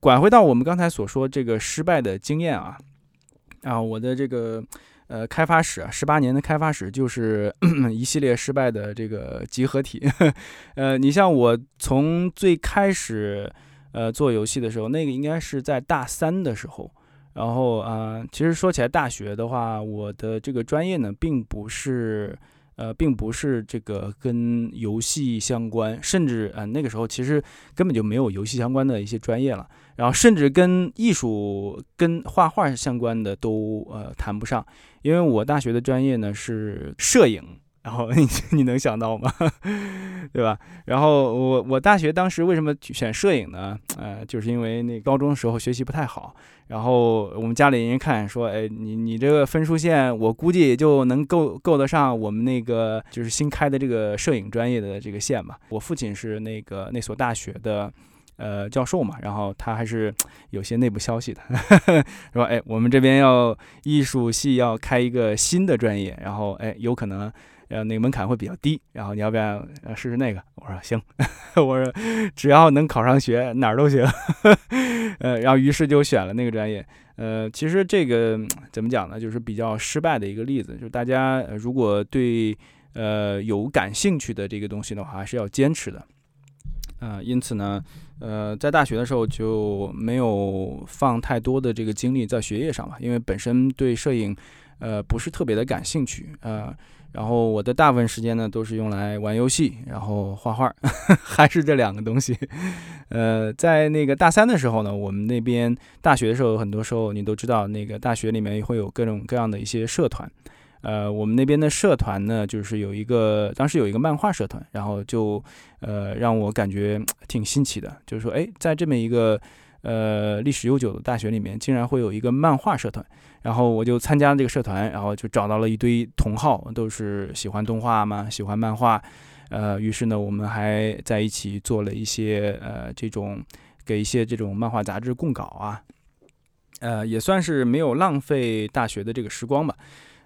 拐回到我们刚才所说这个失败的经验啊，啊，我的这个呃开发史啊，十八年的开发史就是 一系列失败的这个集合体。呃，你像我从最开始呃做游戏的时候，那个应该是在大三的时候。然后啊，其实说起来，大学的话，我的这个专业呢，并不是，呃，并不是这个跟游戏相关，甚至呃那个时候其实根本就没有游戏相关的一些专业了。然后甚至跟艺术、跟画画相关的都呃谈不上，因为我大学的专业呢是摄影。然后你你能想到吗？对吧？然后我我大学当时为什么选摄影呢？呃，就是因为那高中的时候学习不太好，然后我们家里人看说，哎，你你这个分数线，我估计也就能够够得上我们那个就是新开的这个摄影专业的这个线吧。我父亲是那个那所大学的呃教授嘛，然后他还是有些内部消息的，说，哎，我们这边要艺术系要开一个新的专业，然后哎，有可能。呃，那个门槛会比较低，然后你要不要试试那个？我说行，我说只要能考上学，哪儿都行。呃，然后于是就选了那个专业。呃，其实这个怎么讲呢？就是比较失败的一个例子。就是大家如果对呃有感兴趣的这个东西的话，还是要坚持的。啊，因此呢，呃，在大学的时候就没有放太多的这个精力在学业上嘛，因为本身对摄影呃不是特别的感兴趣呃。然后我的大部分时间呢，都是用来玩游戏，然后画画，还是这两个东西。呃，在那个大三的时候呢，我们那边大学的时候，很多时候你都知道，那个大学里面会有各种各样的一些社团。呃，我们那边的社团呢，就是有一个，当时有一个漫画社团，然后就呃让我感觉挺新奇的，就是说，哎，在这么一个呃历史悠久的大学里面，竟然会有一个漫画社团。然后我就参加了这个社团，然后就找到了一堆同好，都是喜欢动画嘛，喜欢漫画，呃，于是呢，我们还在一起做了一些呃这种给一些这种漫画杂志供稿啊，呃，也算是没有浪费大学的这个时光吧。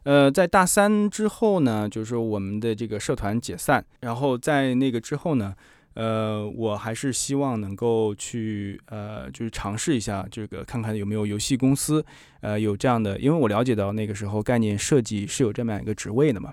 呃，在大三之后呢，就是我们的这个社团解散，然后在那个之后呢。呃，我还是希望能够去呃，就是尝试一下这个，看看有没有游戏公司，呃，有这样的，因为我了解到那个时候概念设计是有这么样一个职位的嘛，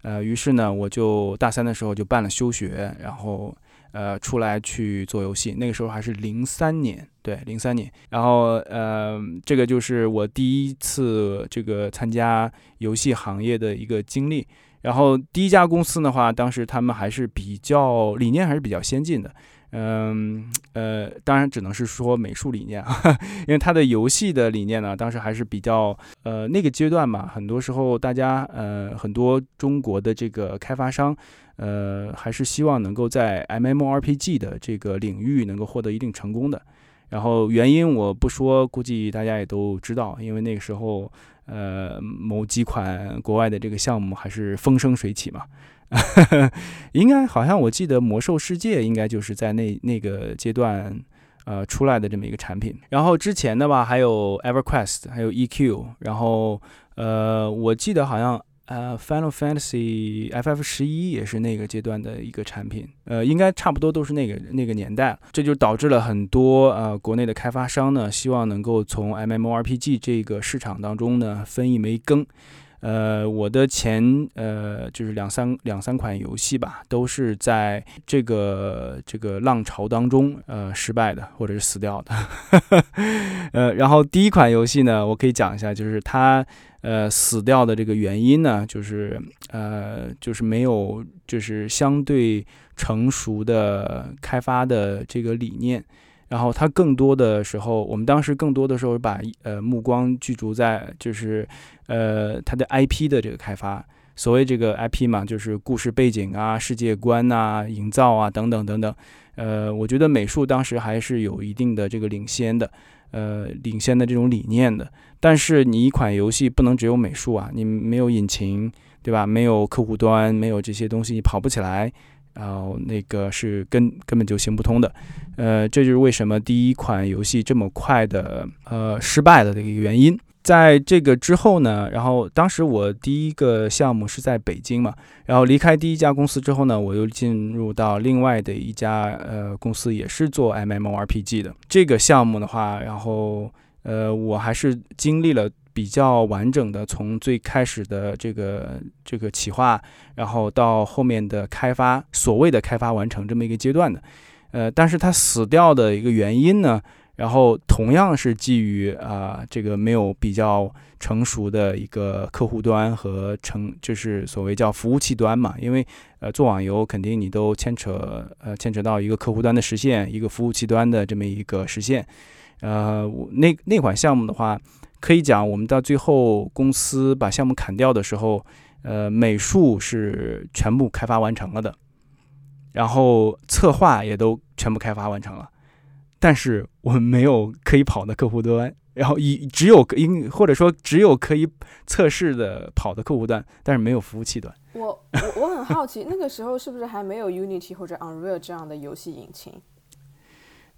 呃，于是呢，我就大三的时候就办了休学，然后呃，出来去做游戏。那个时候还是零三年，对，零三年，然后呃，这个就是我第一次这个参加游戏行业的一个经历。然后第一家公司的话，当时他们还是比较理念还是比较先进的，嗯呃，当然只能是说美术理念啊，因为它的游戏的理念呢，当时还是比较呃那个阶段嘛，很多时候大家呃很多中国的这个开发商呃还是希望能够在 MMORPG 的这个领域能够获得一定成功的。然后原因我不说，估计大家也都知道，因为那个时候。呃，某几款国外的这个项目还是风生水起嘛，应该好像我记得《魔兽世界》应该就是在那那个阶段呃出来的这么一个产品。然后之前的吧，还有 EverQuest，还有 EQ，然后呃，我记得好像。呃，Final Fantasy FF 十一也是那个阶段的一个产品，呃，应该差不多都是那个那个年代，这就导致了很多呃国内的开发商呢，希望能够从 MMORPG 这个市场当中呢分一枚羹。呃，我的前呃就是两三两三款游戏吧，都是在这个这个浪潮当中呃失败的，或者是死掉的。呃，然后第一款游戏呢，我可以讲一下，就是它。呃，死掉的这个原因呢，就是呃，就是没有，就是相对成熟的开发的这个理念。然后它更多的时候，我们当时更多的时候把呃目光聚足在就是呃它的 IP 的这个开发。所谓这个 IP 嘛，就是故事背景啊、世界观啊、营造啊等等等等。呃，我觉得美术当时还是有一定的这个领先的。呃，领先的这种理念的，但是你一款游戏不能只有美术啊，你没有引擎，对吧？没有客户端，没有这些东西，你跑不起来，然后那个是根根本就行不通的。呃，这就是为什么第一款游戏这么快的呃失败的这个原因。在这个之后呢，然后当时我第一个项目是在北京嘛，然后离开第一家公司之后呢，我又进入到另外的一家呃公司，也是做 MMORPG 的这个项目的话，然后呃我还是经历了比较完整的从最开始的这个这个企划，然后到后面的开发，所谓的开发完成这么一个阶段的，呃，但是它死掉的一个原因呢？然后同样是基于啊这个没有比较成熟的一个客户端和成就是所谓叫服务器端嘛，因为呃做网游肯定你都牵扯呃牵扯到一个客户端的实现，一个服务器端的这么一个实现，呃那那款项目的话，可以讲我们到最后公司把项目砍掉的时候，呃美术是全部开发完成了的，然后策划也都全部开发完成了。但是我们没有可以跑的客户端，然后以只有应或者说只有可以测试的跑的客户端，但是没有服务器端。我我我很好奇，那个时候是不是还没有 Unity 或者 Unreal 这样的游戏引擎？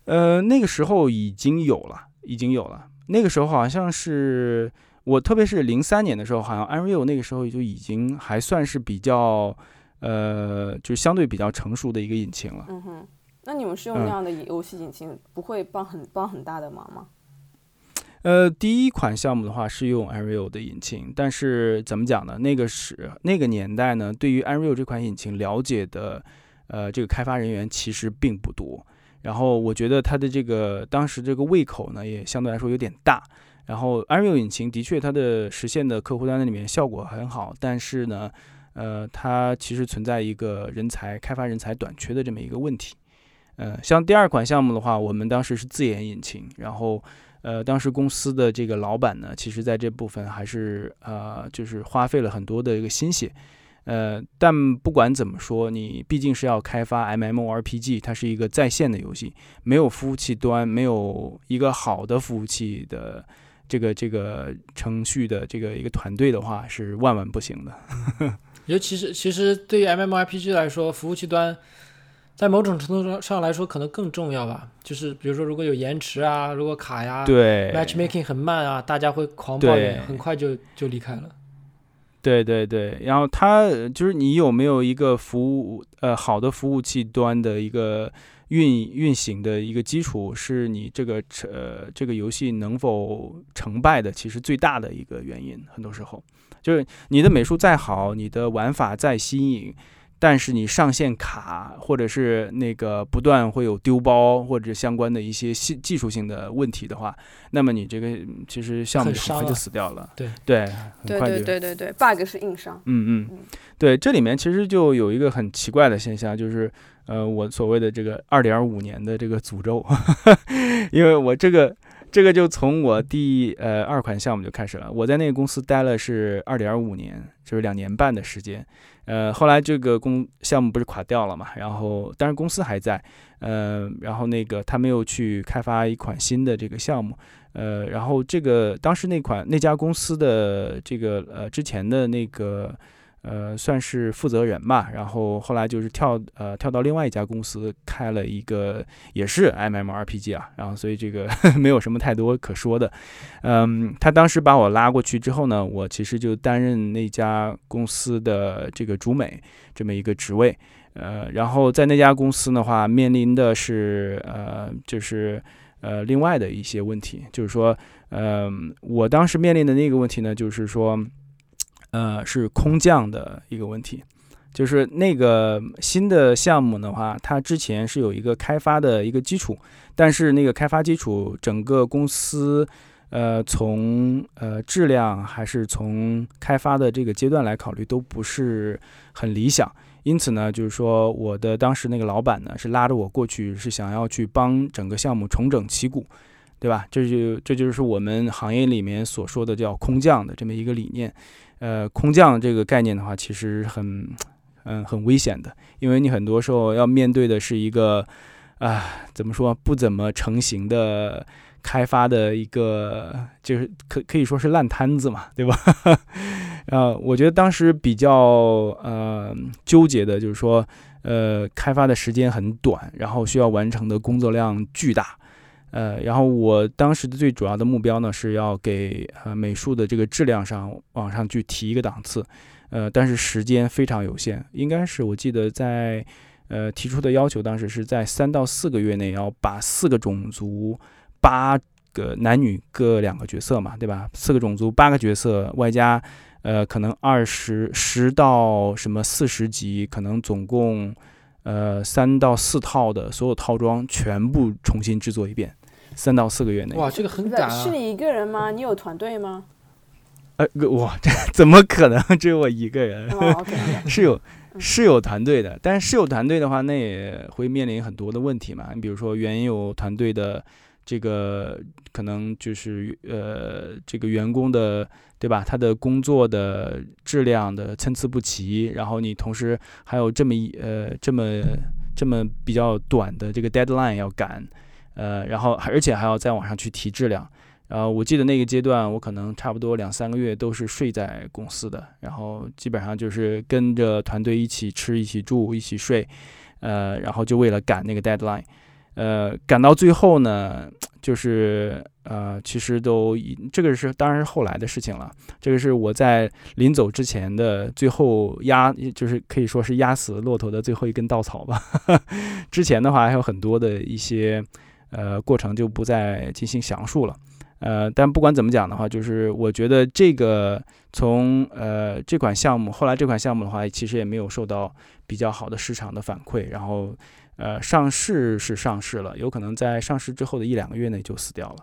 呃，那个时候已经有了，已经有了。那个时候好像是我，特别是零三年的时候，好像 Unreal 那个时候就已经还算是比较呃，就相对比较成熟的一个引擎了。嗯哼。那你们是用那样的游戏引擎，不会帮很帮很大的忙吗？呃，第一款项目的话是用 Unreal 的引擎，但是怎么讲呢？那个是那个年代呢，对于 Unreal 这款引擎了解的，呃，这个开发人员其实并不多。然后我觉得它的这个当时这个胃口呢，也相对来说有点大。然后 Unreal 引擎的确它的实现的客户端的里面效果很好，但是呢，呃，它其实存在一个人才开发人才短缺的这么一个问题。呃，像第二款项目的话，我们当时是自研引擎，然后，呃，当时公司的这个老板呢，其实在这部分还是呃，就是花费了很多的一个心血，呃，但不管怎么说，你毕竟是要开发 MMORPG，它是一个在线的游戏，没有服务器端，没有一个好的服务器的这个这个程序的这个一个团队的话，是万万不行的。尤其是其实对于 MMORPG 来说，服务器端。在某种程度上上来说，可能更重要吧。就是比如说，如果有延迟啊，如果卡呀，对，matchmaking 很慢啊，大家会狂抱怨，很快就就离开了。对对对，然后它就是你有没有一个服务呃好的服务器端的一个运运行的一个基础，是你这个呃这个游戏能否成败的，其实最大的一个原因。很多时候，就是你的美术再好，你的玩法再新颖。但是你上线卡，或者是那个不断会有丢包或者相关的一些技技术性的问题的话，那么你这个其实项目很快就死掉了。对对，对对对对对，bug 是硬伤。嗯嗯，对，这里面其实就有一个很奇怪的现象，就是呃，我所谓的这个二点五年的这个诅咒，因为我这个这个就从我第呃二款项目就开始了，我在那个公司待了是二点五年，就是两年半的时间。呃，后来这个公项目不是垮掉了嘛？然后，但是公司还在，呃，然后那个他没有去开发一款新的这个项目，呃，然后这个当时那款那家公司的这个呃之前的那个。呃，算是负责人吧，然后后来就是跳呃跳到另外一家公司开了一个也是 MMRPG 啊，然后所以这个 没有什么太多可说的。嗯，他当时把我拉过去之后呢，我其实就担任那家公司的这个主美这么一个职位。呃，然后在那家公司的话，面临的是呃就是呃另外的一些问题，就是说，嗯，我当时面临的那个问题呢，就是说。呃，是空降的一个问题，就是那个新的项目的话，它之前是有一个开发的一个基础，但是那个开发基础，整个公司，呃，从呃质量还是从开发的这个阶段来考虑，都不是很理想。因此呢，就是说我的当时那个老板呢，是拉着我过去，是想要去帮整个项目重整旗鼓，对吧？这就这就是我们行业里面所说的叫空降的这么一个理念。呃，空降这个概念的话，其实很，嗯，很危险的，因为你很多时候要面对的是一个，啊，怎么说，不怎么成型的开发的一个，就是可可以说是烂摊子嘛，对吧？啊，我觉得当时比较呃纠结的就是说，呃，开发的时间很短，然后需要完成的工作量巨大。呃，然后我当时的最主要的目标呢，是要给呃美术的这个质量上往上去提一个档次，呃，但是时间非常有限，应该是我记得在呃提出的要求，当时是在三到四个月内要把四个种族、八个男女各两个角色嘛，对吧？四个种族八个角色，外加呃可能二十十到什么四十集，可能总共呃三到四套的所有套装全部重新制作一遍。三到四个月内，哇，这个很赶啊！是你一个人吗？你有团队吗？呃，我，这 怎么可能只有我一个人？是有是有团队的，但是是有团队的话，那也会面临很多的问题嘛。你比如说原有团队的这个可能就是呃这个员工的对吧？他的工作的质量的参差不齐，然后你同时还有这么一呃这么这么比较短的这个 deadline 要赶，呃，然后而且还要再往上去提质量。然后我记得那个阶段，我可能差不多两三个月都是睡在公司的，然后基本上就是跟着团队一起吃、一起住、一起睡，呃，然后就为了赶那个 deadline，呃，赶到最后呢，就是呃，其实都这个是当然是后来的事情了，这个是我在临走之前的最后压，就是可以说是压死骆驼的最后一根稻草吧。之前的话还有很多的一些呃过程就不再进行详述了。呃，但不管怎么讲的话，就是我觉得这个从呃这款项目后来这款项目的话，其实也没有受到比较好的市场的反馈，然后呃上市是上市了，有可能在上市之后的一两个月内就死掉了。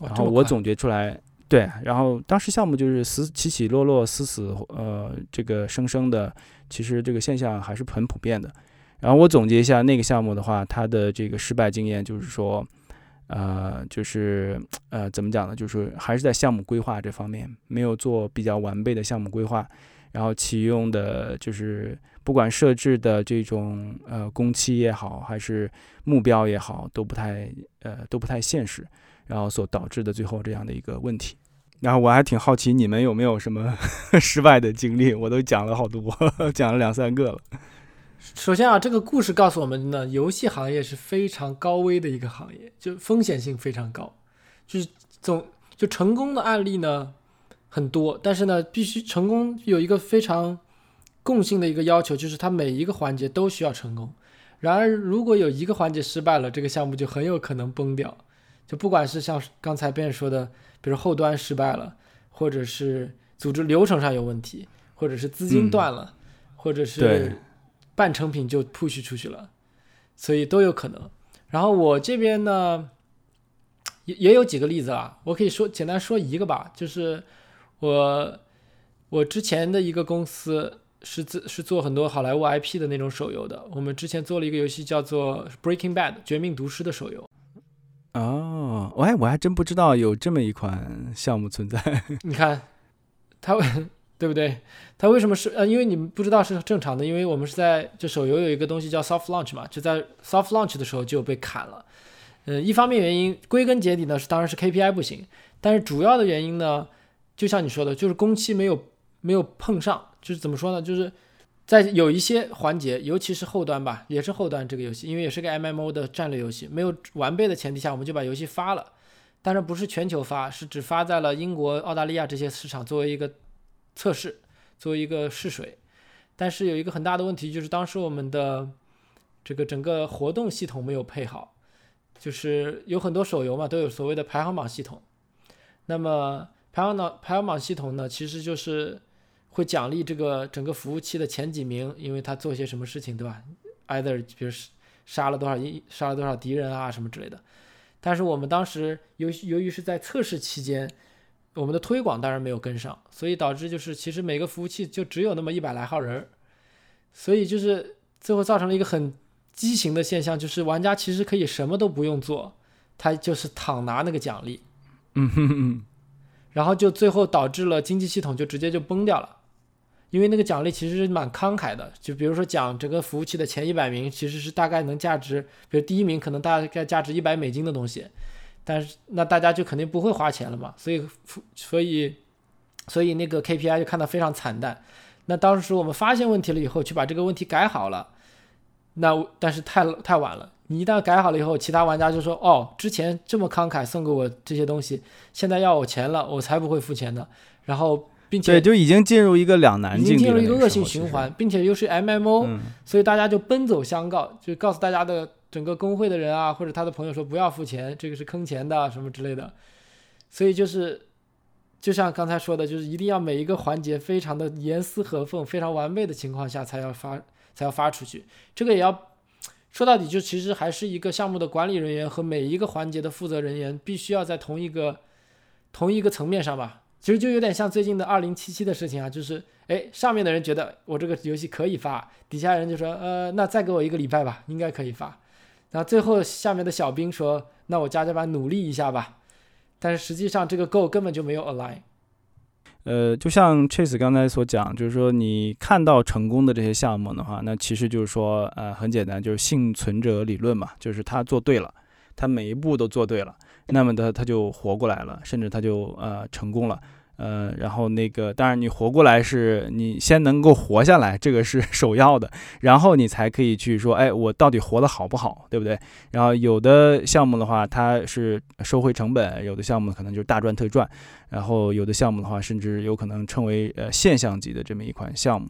然后我总结出来，对，然后当时项目就是死起起落落，死死呃这个生生的，其实这个现象还是很普遍的。然后我总结一下那个项目的话，它的这个失败经验就是说。呃，就是呃，怎么讲呢？就是还是在项目规划这方面没有做比较完备的项目规划，然后启用的就是不管设置的这种呃工期也好，还是目标也好，都不太呃都不太现实，然后所导致的最后这样的一个问题。然后我还挺好奇你们有没有什么 失败的经历，我都讲了好多，讲了两三个了。首先啊，这个故事告诉我们呢，游戏行业是非常高危的一个行业，就风险性非常高，就是总就成功的案例呢很多，但是呢，必须成功有一个非常共性的一个要求，就是它每一个环节都需要成功。然而，如果有一个环节失败了，这个项目就很有可能崩掉。就不管是像刚才 Ben 说的，比如后端失败了，或者是组织流程上有问题，或者是资金嗯断了，或者是半成品就 push 出去了，所以都有可能。然后我这边呢，也也有几个例子啊，我可以说简单说一个吧，就是我我之前的一个公司是自是做很多好莱坞 IP 的那种手游的，我们之前做了一个游戏叫做《Breaking Bad》绝命毒师的手游。哦，我还我还真不知道有这么一款项目存在。你看，它对不对？它为什么是呃？因为你们不知道是正常的，因为我们是在这手游有一个东西叫 soft launch 嘛，就在 soft launch 的时候就被砍了。呃，一方面原因归根结底呢是当然是 KPI 不行，但是主要的原因呢，就像你说的，就是工期没有没有碰上，就是怎么说呢？就是在有一些环节，尤其是后端吧，也是后端这个游戏，因为也是个 MMO 的战略游戏，没有完备的前提下，我们就把游戏发了。但是不是全球发，是只发在了英国、澳大利亚这些市场作为一个测试，作为一个试水。但是有一个很大的问题，就是当时我们的这个整个活动系统没有配好，就是有很多手游嘛都有所谓的排行榜系统。那么排行榜排行榜系统呢，其实就是会奖励这个整个服务器的前几名，因为他做些什么事情，对吧？either 比如杀了多少一杀了多少敌人啊什么之类的。但是我们当时由由于是在测试期间，我们的推广当然没有跟上，所以导致就是其实每个服务器就只有那么一百来号人儿，所以就是最后造成了一个很畸形的现象，就是玩家其实可以什么都不用做，他就是躺拿那个奖励，嗯哼哼，然后就最后导致了经济系统就直接就崩掉了。因为那个奖励其实是蛮慷慨的，就比如说奖整个服务器的前一百名，其实是大概能价值，比如第一名可能大概价值一百美金的东西，但是那大家就肯定不会花钱了嘛，所以所以所以那个 KPI 就看到非常惨淡。那当时我们发现问题了以后，去把这个问题改好了，那但是太太晚了，你一旦改好了以后，其他玩家就说哦，之前这么慷慨送给我这些东西，现在要我钱了，我才不会付钱的。然后并且对，就已经进入一个两难已境地了。经进入一个恶性循环，并且又是 MMO，、嗯，所以大家就奔走相告，就告诉大家的整个工会的人啊，或者他的朋友说不要付钱，这个是坑钱的什么之类的。所以就是，就像刚才说的，就是一定要每一个环节非常的严丝合缝、非常完备的情况下才要发才要发出去。这个也要说到底，就其实还是一个项目的管理人员和每一个环节的负责人员必须要在同一个同一个层面上吧。其实就有点像最近的二零七七的事情啊，就是哎，上面的人觉得我这个游戏可以发，底下人就说呃，那再给我一个礼拜吧，应该可以发。然后最后下面的小兵说，那我加加班努力一下吧。但是实际上这个 Go 根本就没有 align。呃，就像 Chase 刚才所讲，就是说你看到成功的这些项目的话，那其实就是说，呃，很简单，就是幸存者理论嘛，就是他做对了，他每一步都做对了，那么他他就活过来了，甚至他就呃成功了。呃，然后那个，当然你活过来是你先能够活下来，这个是 首要的，然后你才可以去说，哎，我到底活得好不好，对不对？然后有的项目的话，它是收回成本；有的项目可能就是大赚特赚；然后有的项目的话，甚至有可能称为呃现象级的这么一款项目，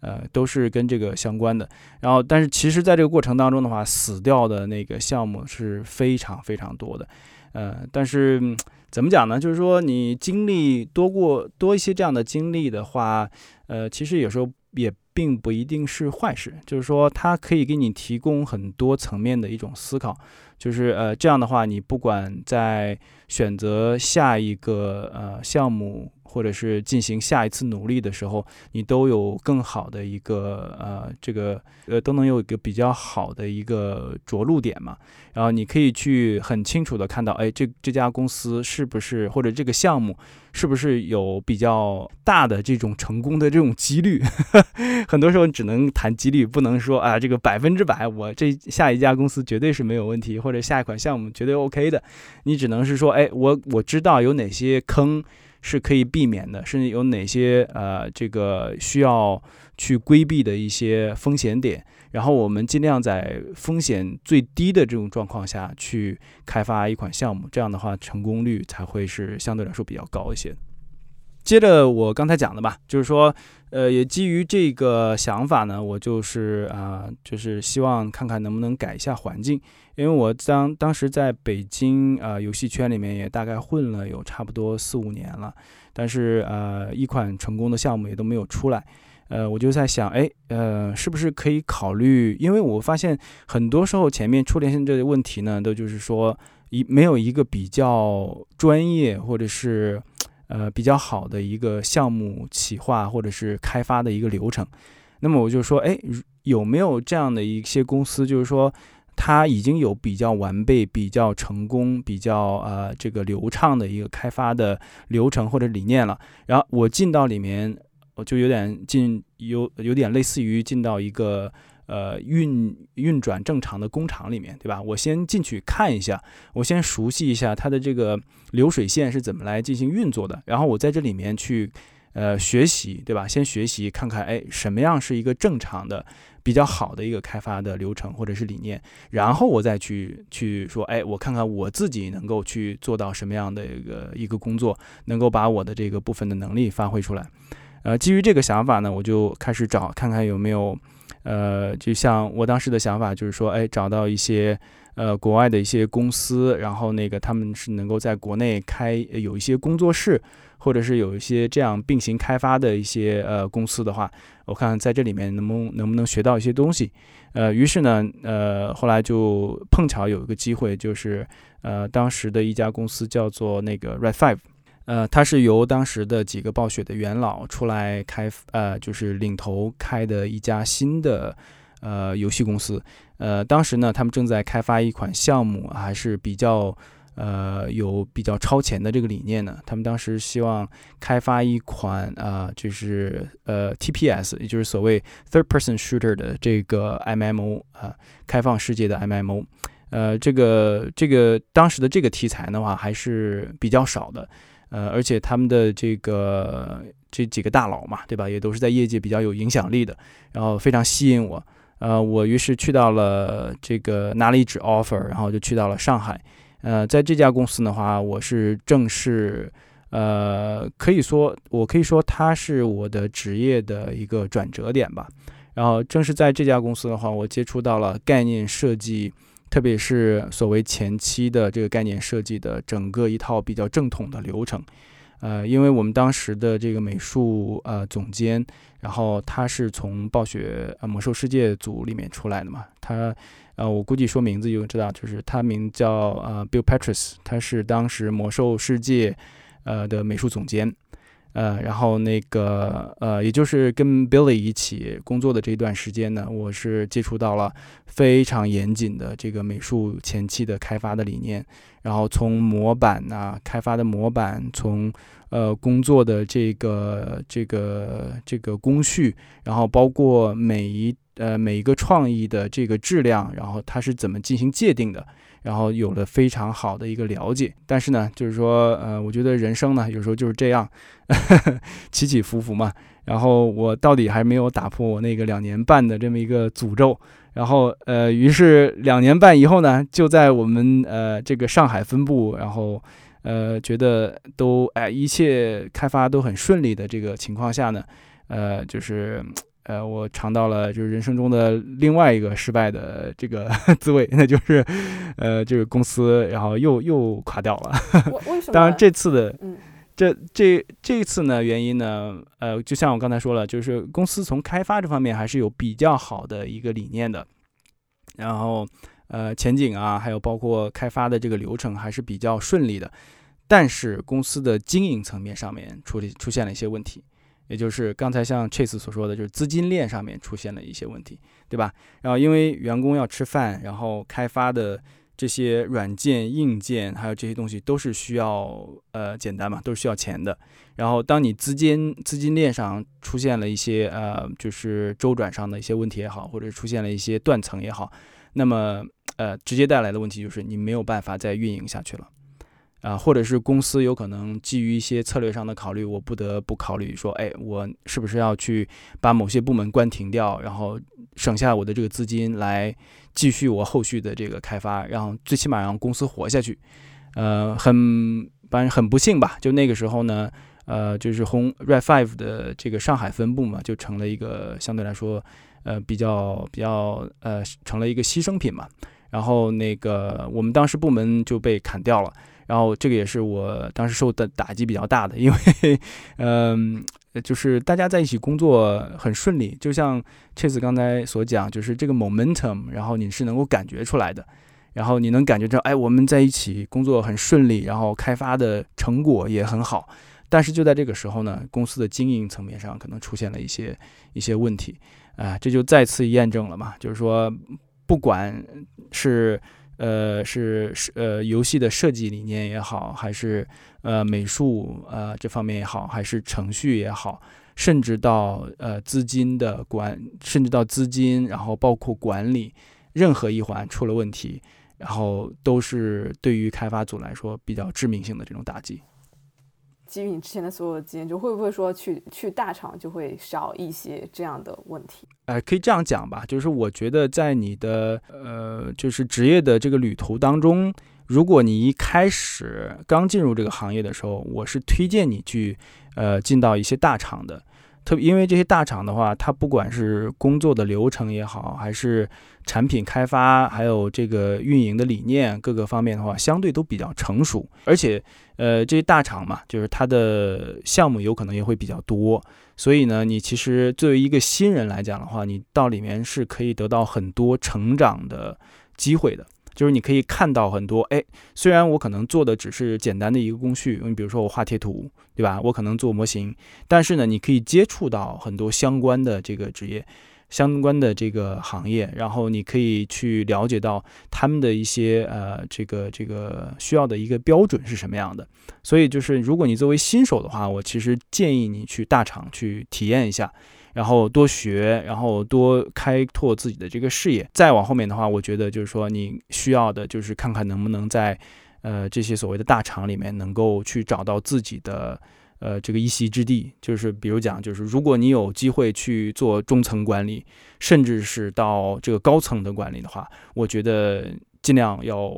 呃，都是跟这个相关的。然后，但是其实在这个过程当中的话，死掉的那个项目是非常非常多的，呃，但是。怎么讲呢？就是说，你经历多过多一些这样的经历的话，呃，其实有时候也并不一定是坏事。就是说，它可以给你提供很多层面的一种思考。就是呃，这样的话，你不管在选择下一个呃项目，或者是进行下一次努力的时候，你都有更好的一个呃这个呃都能有一个比较好的一个着陆点嘛。然后你可以去很清楚的看到，哎，这这家公司是不是或者这个项目是不是有比较大的这种成功的这种几率？很多时候只能谈几率，不能说啊这个百分之百，我这下一家公司绝对是没有问题，或者下一款项目绝对 OK 的。你只能是说，哎，我我知道有哪些坑是可以避免的，甚至有哪些呃这个需要去规避的一些风险点。然后我们尽量在风险最低的这种状况下去开发一款项目，这样的话成功率才会是相对来说比较高一些。接着我刚才讲的吧，就是说，呃，也基于这个想法呢，我就是啊、就是希望看看能不能改一下环境，因为我当当时在北京啊、游戏圈里面也大概混了有差不多四五年了，但是呃一款成功的项目也都没有出来。呃，我就在想，哎，呃，是不是可以考虑？因为我发现很多时候前面出现这个问题呢，都就是说一没有一个比较专业或者是呃比较好的一个项目企划或者是开发的一个流程。那么我就说，哎，有没有这样的一些公司，就是说它已经有比较完备、比较成功、比较呃这个流畅的一个开发的流程或者理念了，然后我进到里面。我就有点进有有点类似于进到一个呃运运转正常的工厂里面，对吧？我先进去看一下，我先熟悉一下它的这个流水线是怎么来进行运作的，然后我在这里面去呃学习，对吧？先学习看看，哎，什么样是一个正常的、比较好的一个开发的流程或者是理念，然后我再去去说，哎，我看看我自己能够去做到什么样的一个一个工作，能够把我的这个部分的能力发挥出来。呃，基于这个想法呢，我就开始找看看有没有，呃，就像我当时的想法就是说，哎，找到一些呃国外的一些公司，然后那个他们是能够在国内开有一些工作室，或者是有一些这样并行开发的一些呃公司的话，我看看在这里面能不能能不能学到一些东西。呃，于是呢，呃，后来就碰巧有一个机会，就是呃当时的一家公司叫做那个 Red Five。呃，它是由当时的几个暴雪的元老出来开，呃，就是领头开的一家新的呃游戏公司。呃，当时呢，他们正在开发一款项目，还是比较呃有比较超前的这个理念呢。他们当时希望开发一款啊、呃，就是呃 TPS，也就是所谓 Third Person Shooter 的这个 MMO 啊、开放世界的 MMO。呃，这个这个当时的这个题材的话，还是比较少的。呃，而且他们的这个这几个大佬嘛，对吧，也都是在业界比较有影响力的，然后非常吸引我。呃，我于是去到了这个拿了一纸 offer，然后就去到了上海。呃，在这家公司的话，我是正式，呃，可以说我可以说它是我的职业的一个转折点吧。然后正是在这家公司的话，我接触到了概念设计，特别是所谓前期的这个概念设计的整个一套比较正统的流程。呃，因为我们当时的这个美术呃总监，然后他是从暴雪呃魔兽世界组里面出来的嘛，他呃我估计说名字就知道，就是他名叫呃 Bill Petras，他是当时魔兽世界呃的美术总监，呃，然后那个呃也就是跟 Billy 一起工作的这段时间呢，我是接触到了非常严谨的这个美术前期的开发的理念。然后从模板呐，开发的模板，从呃工作的这个这个这个工序，然后包括每一呃每一个创意的这个质量，然后它是怎么进行界定的，然后有了非常好的一个了解。但是呢，就是说呃，我觉得人生呢有时候就是这样，起起伏伏嘛。然后我到底还没有打破我那个两年半的这么一个诅咒。然后，呃，于是两年半以后呢，就在我们呃这个上海分部，然后，呃，觉得都哎一切开发都很顺利的这个情况下呢，呃，就是呃我尝到了就是人生中的另外一个失败的这个 滋味，那就是，呃，这个公司然后又又垮掉了。当然这次的，嗯。这这这次呢，原因呢，呃，就像我刚才说了，就是公司从开发这方面还是有比较好的一个理念的，然后呃，前景啊，还有包括开发的这个流程还是比较顺利的，但是公司的经营层面上面出出现了一些问题，也就是刚才像 Chase 所说的，就是资金链上面出现了一些问题，对吧？然后因为员工要吃饭，然后开发的。这些软件、硬件，还有这些东西都是需要呃简单嘛，都是需要钱的。然后，当你资金资金链上出现了一些呃，就是周转上的一些问题也好，或者出现了一些断层也好，那么呃，直接带来的问题就是你没有办法再运营下去了。啊，或者是公司有可能基于一些策略上的考虑，我不得不考虑说，哎，我是不是要去把某些部门关停掉，然后省下我的这个资金来继续我后续的这个开发，让最起码让公司活下去。呃，很反正很不幸吧，就那个时候呢，呃，就是红 Red Five 的这个上海分部嘛，就成了一个相对来说，呃，比较比较呃，成了一个牺牲品嘛。然后那个我们当时部门就被砍掉了。然后这个也是我当时受的打击比较大的，因为，嗯，就是大家在一起工作很顺利，就像 Chase 刚才所讲，就是这个 momentum，然后你是能够感觉出来的，然后你能感觉到，哎，我们在一起工作很顺利，然后开发的成果也很好。但是就在这个时候呢，公司的经营层面上可能出现了一些一些问题，啊，这就再次验证了嘛，就是说，不管是。呃，是是呃，游戏的设计理念也好，还是呃美术呃这方面也好，还是程序也好，甚至到呃资金的管，甚至到资金，然后包括管理，任何一环出了问题，然后都是对于开发组来说比较致命性的这种打击。基于你之前的所有的经验，就会不会说去去大厂就会少一些这样的问题？呃，可以这样讲吧，就是我觉得在你的呃，就是职业的这个旅途当中，如果你一开始刚进入这个行业的时候，我是推荐你去呃进到一些大厂的。特别因为这些大厂的话，它不管是工作的流程也好，还是产品开发，还有这个运营的理念各个方面的话，相对都比较成熟。而且，呃，这些大厂嘛，就是它的项目有可能也会比较多。所以呢，你其实作为一个新人来讲的话，你到里面是可以得到很多成长的机会的。就是你可以看到很多，哎，虽然我可能做的只是简单的一个工序，你比如说我画贴图，对吧？我可能做模型，但是呢，你可以接触到很多相关的这个职业，相关的这个行业，然后你可以去了解到他们的一些呃，这个这个需要的一个标准是什么样的。所以就是如果你作为新手的话，我其实建议你去大厂去体验一下。然后多学，然后多开拓自己的这个视野。再往后面的话，我觉得就是说，你需要的就是看看能不能在，呃，这些所谓的大厂里面能够去找到自己的，呃这个一席之地。就是比如讲，就是如果你有机会去做中层管理，甚至是到这个高层的管理的话，我觉得尽量要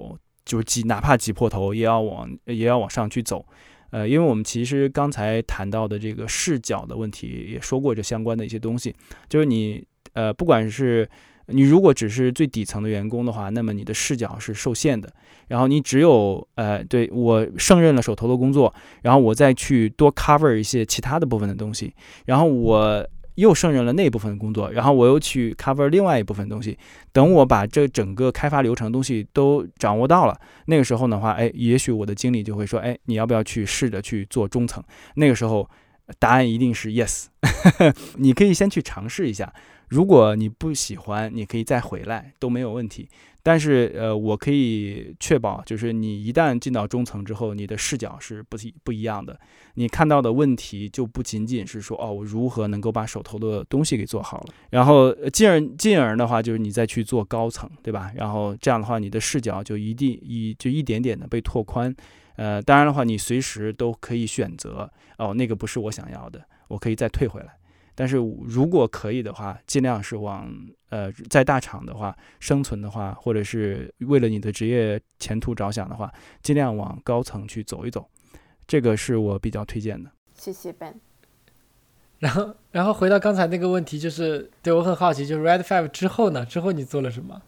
就是挤，哪怕挤破头也要往也要往上去走。呃，因为我们其实刚才谈到的这个视角的问题，也说过这相关的一些东西，就是你呃，不管是你如果只是最底层的员工的话，那么你的视角是受限的。然后你只有呃，对我胜任了手头的工作，然后我再去多 cover 一些其他的部分的东西，然后我。又胜任了那部分工作，然后我又去 cover 另外一部分东西。等我把这整个开发流程东西都掌握到了，那个时候的话，哎，也许我的经理就会说，哎，你要不要去试着去做中层？那个时候，答案一定是 yes。你可以先去尝试一下，如果你不喜欢，你可以再回来，都没有问题。但是，呃，我可以确保，就是你一旦进到中层之后，你的视角是不不一样的。你看到的问题就不仅仅是说，哦，我如何能够把手头的东西给做好了。然后，进而进而的话，就是你再去做高层，对吧？然后这样的话，你的视角就一定一就一点点的被拓宽。呃，当然的话，你随时都可以选择，哦，那个不是我想要的，我可以再退回来。但是如果可以的话，尽量是往呃，在大厂的话生存的话，或者是为了你的职业前途着想的话，尽量往高层去走一走，这个是我比较推荐的。谢谢 Ben。然后，然后回到刚才那个问题，就是对我很好奇，就是 Red Five 之后呢？之后你做了什么？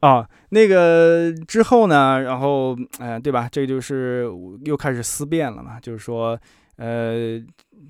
啊，那个之后呢？然后，哎，对吧？这就是又开始思辨了嘛，就是说。呃，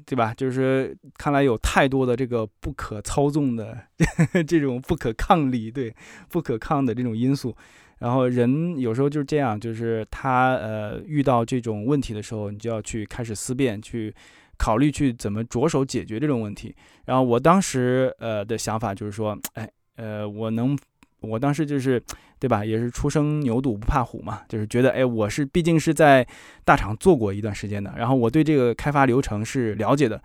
对吧？就是看来有太多的这个不可操纵的 这种不可抗力，对，不可抗的这种因素。然后人有时候就是这样，就是他呃遇到这种问题的时候，你就要去开始思辨，去考虑去怎么着手解决这种问题。然后我当时呃的想法就是说，哎，呃，我能。我当时就是，对吧？也是初生牛犊不怕虎嘛，就是觉得，哎，我是毕竟是在大厂做过一段时间的，然后我对这个开发流程是了解的，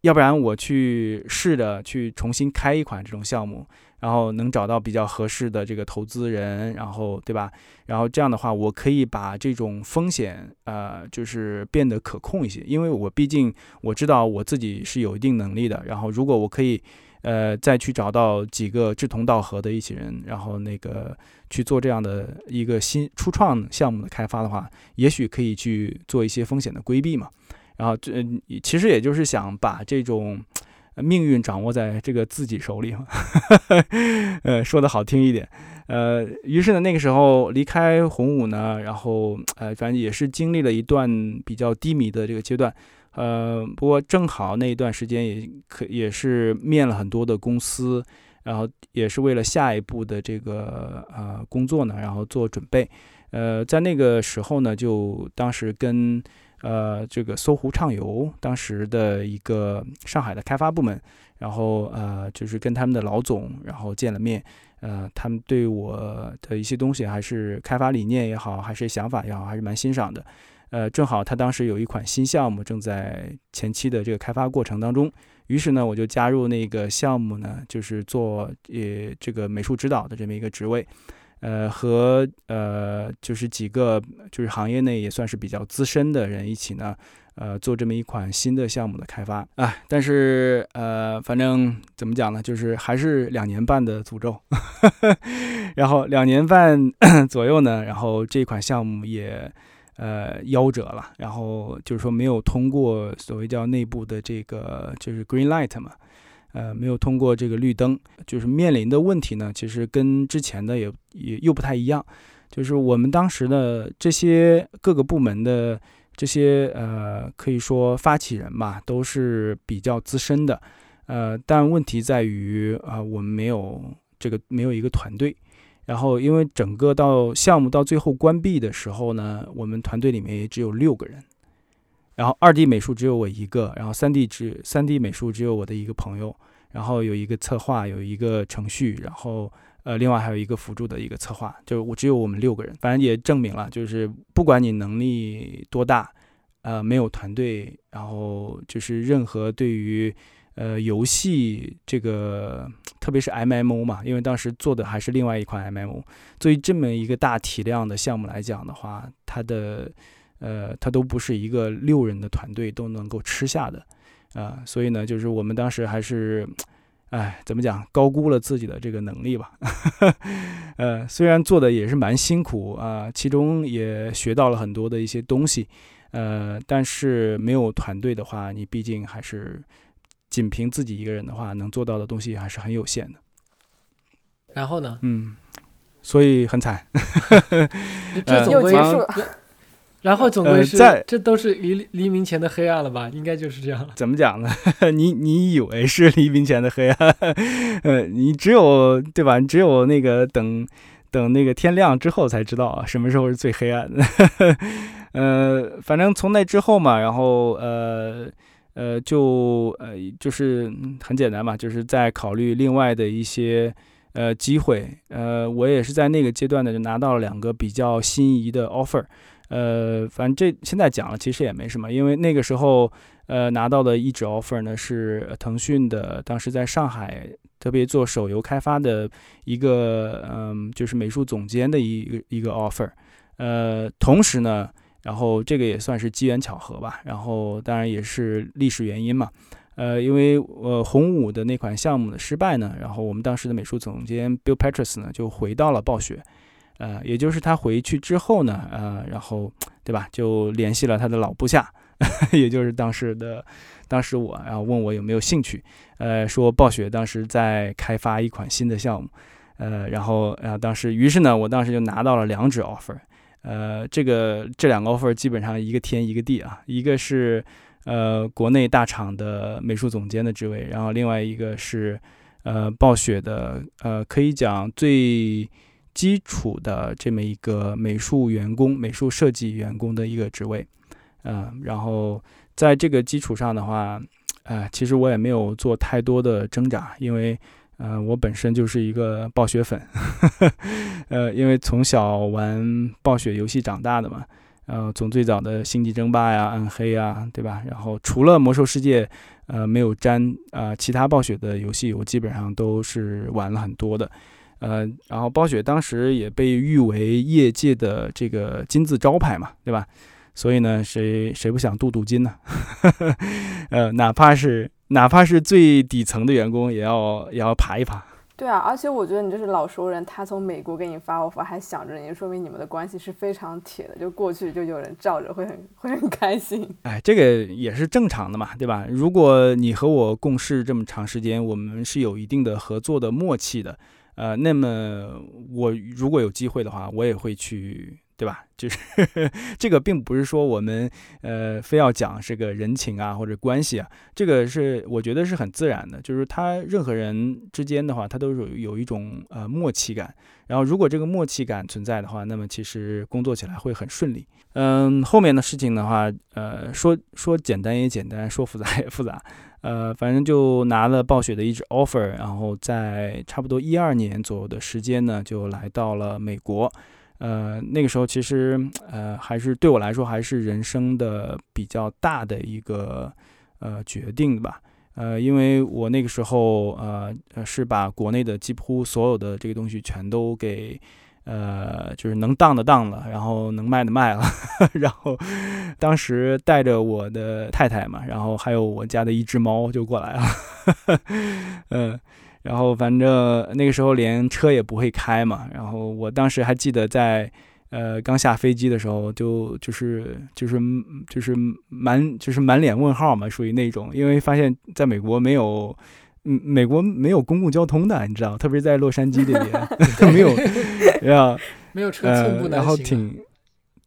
要不然我去试着去重新开一款这种项目，然后能找到比较合适的这个投资人，然后，对吧？然后这样的话，我可以把这种风险，呃，就是变得可控一些，因为我毕竟我知道我自己是有一定能力的，然后如果我可以。呃，再去找到几个志同道合的一起人，然后那个去做这样的一个新初创项目的开发的话，也许可以去做一些风险的规避嘛。然后这其实也就是想把这种命运掌握在这个自己手里嘛。呃，说的好听一点。呃，于是呢，那个时候离开红五呢，然后呃，反正也是经历了一段比较低迷的这个阶段。呃，不过正好那一段时间也可也是面了很多的公司，然后也是为了下一步的这个呃工作呢，然后做准备。呃，在那个时候呢，就当时跟呃这个搜狐畅游当时的一个上海的开发部门，然后呃就是跟他们的老总然后见了面，呃，他们对我的一些东西还是开发理念也好，还是想法也好，还是蛮欣赏的。呃，正好他当时有一款新项目正在前期的这个开发过程当中，于是呢，我就加入那个项目呢，就是做呃这个美术指导的这么一个职位，呃，和呃就是几个就是行业内也算是比较资深的人一起呢，呃，做这么一款新的项目的开发啊。但是呃，反正怎么讲呢，就是还是两年半的诅咒，然后两年半 左右呢，然后这款项目也。呃，夭折了，然后就是说没有通过所谓叫内部的这个就是 green light 嘛，呃，没有通过这个绿灯，就是面临的问题呢，其实跟之前的也也又不太一样，就是我们当时的这些各个部门的这些呃，可以说发起人嘛，都是比较资深的，呃，但问题在于啊，我们没有这个没有一个团队。然后，因为整个到项目到最后关闭的时候呢，我们团队里面也只有六个人，然后二 D 美术只有我一个，然后三 D 只三 D 美术只有我的一个朋友，然后有一个策划，有一个程序，然后呃，另外还有一个辅助的一个策划，就我只有我们六个人。反正也证明了，就是不管你能力多大，呃，没有团队，然后就是任何对于。呃，游戏这个，特别是 MMO 嘛，因为当时做的还是另外一款 MMO。作为这么一个大体量的项目来讲的话，它的呃，它都不是一个六人的团队都能够吃下的，啊，所以呢，就是我们当时还是，哎，怎么讲，高估了自己的这个能力吧，呃，虽然做的也是蛮辛苦啊，其中也学到了很多的一些东西，呃，但是没有团队的话，你毕竟还是仅凭自己一个人的话，能做到的东西还是很有限的。然后呢？嗯，所以很惨。这总归又结束了。然后总归是，在这都是黎黎明前的黑暗了吧？应该就是这样了。怎么讲呢？你你以为是黎明前的黑暗？呃，你只有对吧？你只有那个等等那个天亮之后才知道啊，什么时候是最黑暗的。呃，反正从那之后嘛，然后呃呃就呃就是很简单嘛，就是在考虑另外的一些呃机会。呃，我也是在那个阶段呢，就拿到了两个比较心仪的 offer。呃，反正这现在讲了，其实也没什么，因为那个时候，呃，拿到的一纸 offer 呢是腾讯的，当时在上海特别做手游开发的一个，嗯，就是美术总监的一个一个 offer，呃，同时呢，然后这个也算是机缘巧合吧，然后当然也是历史原因嘛，呃，因为呃红五的那款项目的失败呢，然后我们当时的美术总监 Bill Petrus 呢就回到了暴雪。呃，也就是他回去之后呢，呃，然后，对吧，就联系了他的老部下，也就是当时的，当时我，然后问我有没有兴趣，呃，说暴雪当时在开发一款新的项目，呃，然后，然后当时，于是呢，我当时就拿到了两纸 offer，呃，这个这两个 offer 基本上一个天一个地啊，一个是呃国内大厂的美术总监的职位，然后另外一个是呃暴雪的，呃，可以讲最。基础的这么一个美术员工、美术设计员工的一个职位，嗯，然后在这个基础上的话，呃，其实我也没有做太多的挣扎，因为，呃，我本身就是一个暴雪粉，呃，因为从小玩暴雪游戏长大的嘛，呃，从最早的星际争霸呀、暗黑啊，对吧？然后除了魔兽世界，呃，没有沾，呃，其他暴雪的游戏我基本上都是玩了很多的。呃，然后暴雪当时也被誉为业界的这个金字招牌嘛，对吧？所以呢，谁谁不想镀镀金呢？呃，哪怕是哪怕是最底层的员工，也要也要爬一爬。对啊，而且我觉得你这是老熟人，他从美国给你发 offer 还想着你，说明你们的关系是非常铁的，就过去就有人罩着，会很 会很开心。哎，这个也是正常的嘛，对吧？如果你和我共事这么长时间，我们是有一定的合作的默契的。呃，那么我如果有机会的话，我也会去，对吧？就是 这个，并不是说我们呃非要讲这个人情啊或者关系啊，这个是我觉得是很自然的。就是他任何人之间的话，他都是有有一种呃默契感。然后如果这个默契感存在的话，那么其实工作起来会很顺利。嗯，后面的事情的话，呃，说说简单也简单，说复杂也复杂。呃，反正就拿了暴雪的一纸 offer，然后在差不多一二年左右的时间呢，就来到了美国。呃，那个时候其实呃还是对我来说还是人生的比较大的一个呃决定吧。呃，因为我那个时候呃是把国内的几乎所有的这个东西全都给。呃，就是能当的当了，然后能卖的卖了，然后当时带着我的太太嘛，然后还有我家的一只猫就过来了，嗯，然后反正那个时候连车也不会开嘛，然后我当时还记得在呃刚下飞机的时候，就就是就是就是满就是满脸问号嘛，属于那种，因为发现在美国没有。嗯，美国没有公共交通的，你知道，特别是在洛杉矶这边 没有，然后没有车然后挺，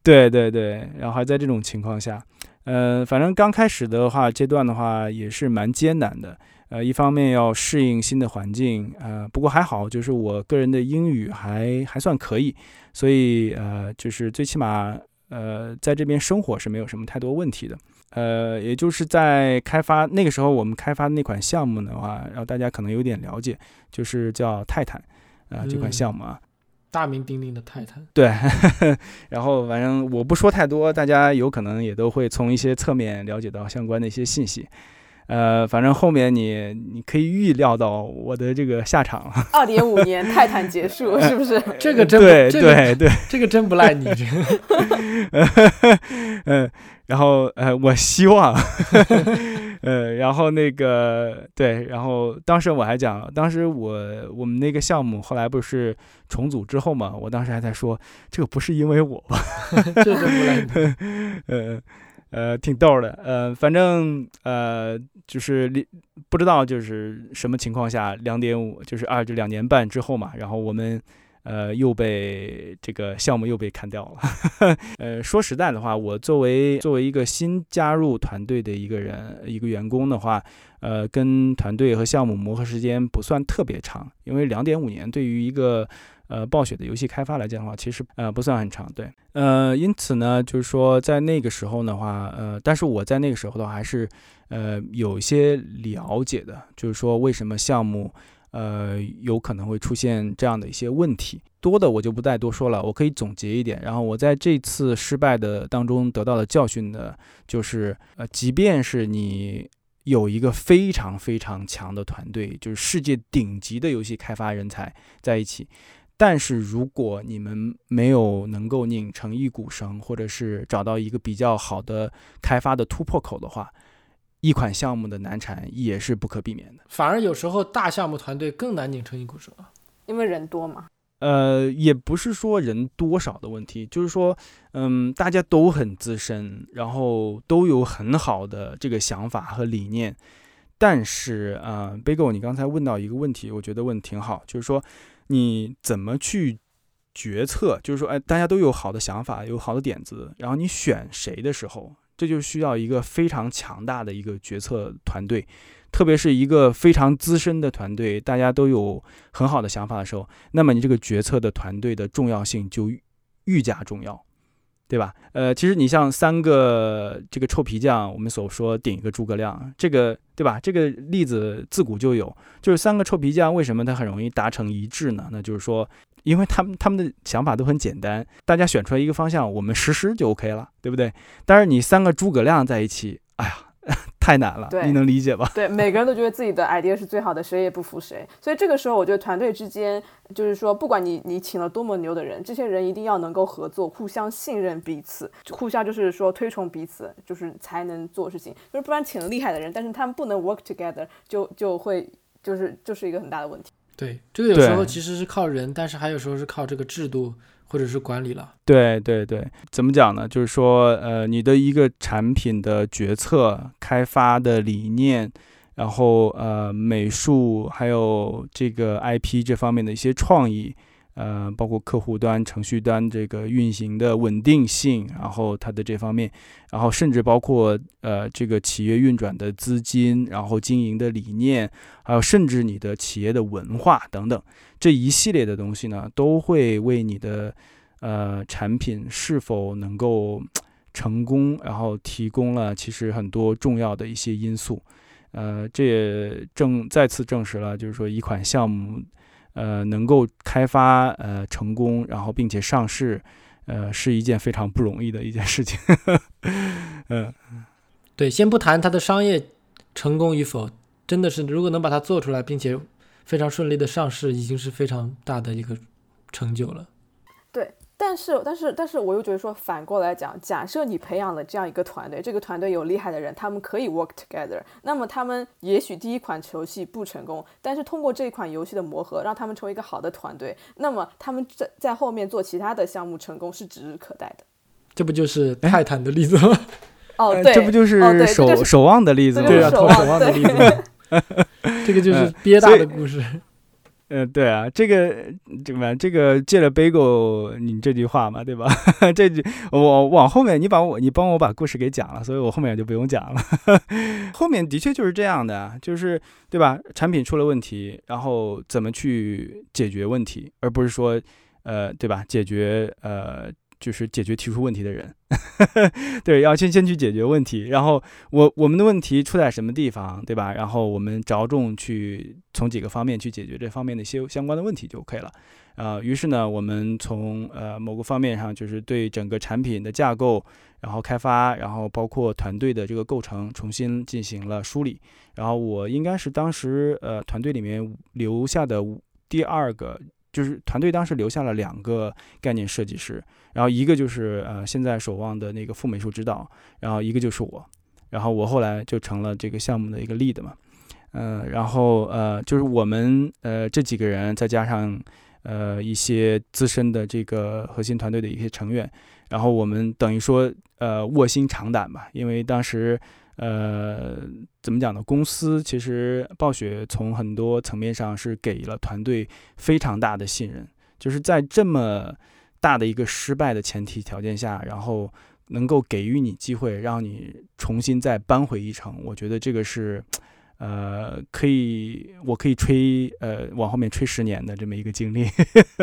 对对对，然后还在这种情况下，呃，反正刚开始的话阶段的话也是蛮艰难的，呃，一方面要适应新的环境，呃，不过还好，就是我个人的英语还还算可以，所以呃，就是最起码呃，在这边生活是没有什么太多问题的。呃，也就是在开发那个时候，我们开发那款项目的话，然后大家可能有点了解，就是叫泰坦，呃，这款项目啊，大名鼎鼎的泰坦。对，然后反正我不说太多，大家有可能也都会从一些侧面了解到相关的一些信息。呃，反正后面你你可以预料到我的这个下场了。二点五年泰坦结束是不是？这个真不对这个对对，这个真不赖你，这个嗯，然后呃，我希望，呃，然后那个对，然后当时我还讲了，当时我我们那个项目后来不是重组之后嘛，我当时还在说，这个不是因为我吧，这真不赖你。呃呃，挺逗的，呃，反正呃，就是不知道就是什么情况下，两点五就是二就两年半之后嘛，然后我们呃又被这个项目又被砍掉了。呃，说实在的话，我作为作为一个新加入团队的一个人，一个员工的话，呃，跟团队和项目磨合时间不算特别长，因为两点五年对于一个呃暴雪的游戏开发来讲的话，其实呃不算很长，对，呃，因此呢，就是说在那个时候的话，呃，但是我在那个时候的话还是呃有一些了解的，就是说为什么项目呃有可能会出现这样的一些问题，多的我就不再多说了，我可以总结一点，然后我在这次失败的当中得到的教训呢，就是呃，即便是你。有一个非常非常强的团队，就是世界顶级的游戏开发人才在一起，但是如果你们没有能够拧成一股绳，或者是找到一个比较好的开发的突破口的话，一款项目的难产也是不可避免的。反而有时候大项目团队更难拧成一股绳啊。因为人多嘛。呃，也不是说人多少的问题，就是说，嗯，大家都很资深，然后都有很好的这个想法和理念，但是呃，Bigo，，你刚才问到一个问题，我觉得问得挺好，就是说你怎么去决策，就是说，哎，大家都有好的想法，有好的点子，然后你选谁的时候，这就需要一个非常强大的一个决策团队。特别是一个非常资深的团队，大家都有很好的想法的时候，那么你这个决策的团队的重要性就愈加重要，对吧？呃，其实你像三个这个臭皮匠，我们所说顶一个诸葛亮，这个对吧？这个例子自古就有，就是三个臭皮匠为什么他很容易达成一致呢？那就是说，因为他们他们的想法都很简单，大家选出来一个方向，我们实施就 OK 了，对不对？但是你三个诸葛亮在一起，哎呀。太难了，你能理解吧？对，每个人都觉得自己的 idea 是最好的，谁也不服谁。所以这个时候，我觉得团队之间，就是说，不管你你请了多么牛的人，这些人一定要能够合作，互相信任彼此，互相就是说推崇彼此，就是才能做事情。就是不然请了厉害的人，但是他们不能 work together，就就会就是就是一个很大的问题。对，这个有时候其实是靠人，但是还有时候是靠这个制度或者是管理了。对对对，怎么讲呢？就是说，呃，你的一个产品的决策、开发的理念，然后呃，美术还有这个 IP 这方面的一些创意，呃，包括客户端、程序端这个运行的稳定性，然后它的这方面，然后甚至包括呃这个企业运转的资金，然后经营的理念，还有甚至你的企业的文化等等这一系列的东西呢，都会为你的呃产品是否能够成功，然后提供了其实很多重要的一些因素。呃，这也证再次证实了，就是说一款项目，呃，能够开发呃成功，然后并且上市，呃，是一件非常不容易的一件事情。嗯，对，先不谈它的商业成功与否，真的是如果能把它做出来，并且非常顺利的上市，已经是非常大的一个成就了。但是，但是，但是，我又觉得说，反过来讲，假设你培养了这样一个团队，这个团队有厉害的人，他们可以 work together，那么他们也许第一款游戏不成功，但是通过这一款游戏的磨合，让他们成为一个好的团队，那么他们在在后面做其他的项目成功是指日可待的。这不就是泰坦的例子吗？哦，对，呃这不就是守、就是守望的例子吗？对啊，守望的例子，这个就是憋大的故事。嗯，对啊，这个这个这个借了 bagel 你这句话嘛，对吧？这句我往后面你把我你帮我把故事给讲了，所以我后面就不用讲了。后面的确就是这样的，就是对吧？产品出了问题，然后怎么去解决问题，而不是说呃，对吧？解决呃就是解决提出问题的人，对，要先先去解决问题，然后我我们的问题出在什么地方，对吧？然后我们着重去从几个方面去解决这方面的一些相关的问题就 OK 了。啊，于是呢，我们从呃某个方面上，就是对整个产品的架构，然后开发，然后包括团队的这个构成，重新进行了梳理。然后我应该是当时呃团队里面留下的第二个，就是团队当时留下了两个概念设计师，然后一个就是呃现在守望的那个副美术指导，然后一个就是我，然后我后来就成了这个项目的一个 lead 嘛，呃，然后呃就是我们呃这几个人再加上。呃，一些资深的这个核心团队的一些成员，然后我们等于说，呃，卧薪尝胆吧，因为当时，呃，怎么讲呢？公司其实暴雪从很多层面上是给了团队非常大的信任，就是在这么大的一个失败的前提条件下，然后能够给予你机会，让你重新再扳回一城，我觉得这个是。呃，可以，我可以吹，呃，往后面吹十年的这么一个经历，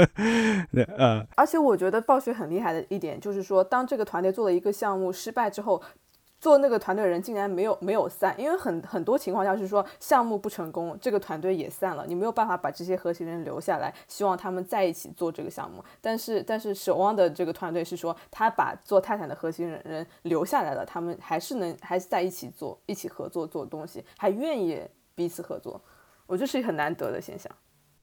对，呃，而且我觉得暴雪很厉害的一点就是说，当这个团队做了一个项目失败之后。做那个团队的人竟然没有没有散，因为很很多情况下是说项目不成功，这个团队也散了，你没有办法把这些核心人留下来，希望他们在一起做这个项目。但是但是守望的这个团队是说，他把做泰坦的核心人人留下来了，他们还是能还是在一起做，一起合作做东西，还愿意彼此合作，我觉得是很难得的现象。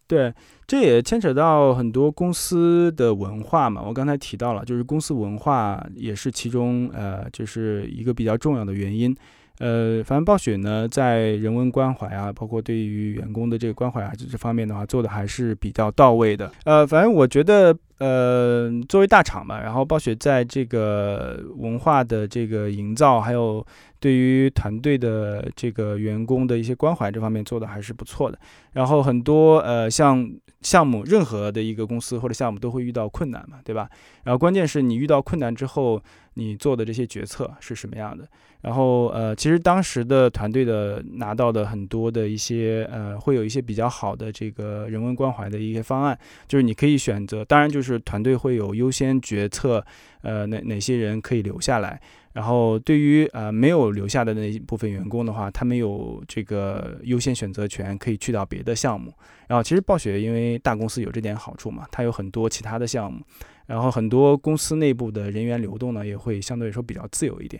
对，这也牵扯到很多公司的文化嘛。我刚才提到了，就是公司文化也是其中呃，就是一个比较重要的原因。呃，反正暴雪呢，在人文关怀啊，包括对于员工的这个关怀啊，这这方面的话，做的还是比较到位的。呃，反正我觉得，呃，作为大厂嘛，然后暴雪在这个文化的这个营造，还有对于团队的这个员工的一些关怀这方面做的还是不错的。然后很多呃，像项目，任何的一个公司或者项目都会遇到困难嘛，对吧？然后关键是你遇到困难之后，你做的这些决策是什么样的？然后呃，其实当时的团队的拿到的很多的一些呃，会有一些比较好的这个人文关怀的一些方案，就是你可以选择，当然就是团队会有优先决策，呃，哪哪些人可以留下来。然后对于呃没有留下的那一部分员工的话，他们有这个优先选择权，可以去到别的项目。然后其实暴雪因为大公司有这点好处嘛，它有很多其他的项目，然后很多公司内部的人员流动呢也会相对来说比较自由一点。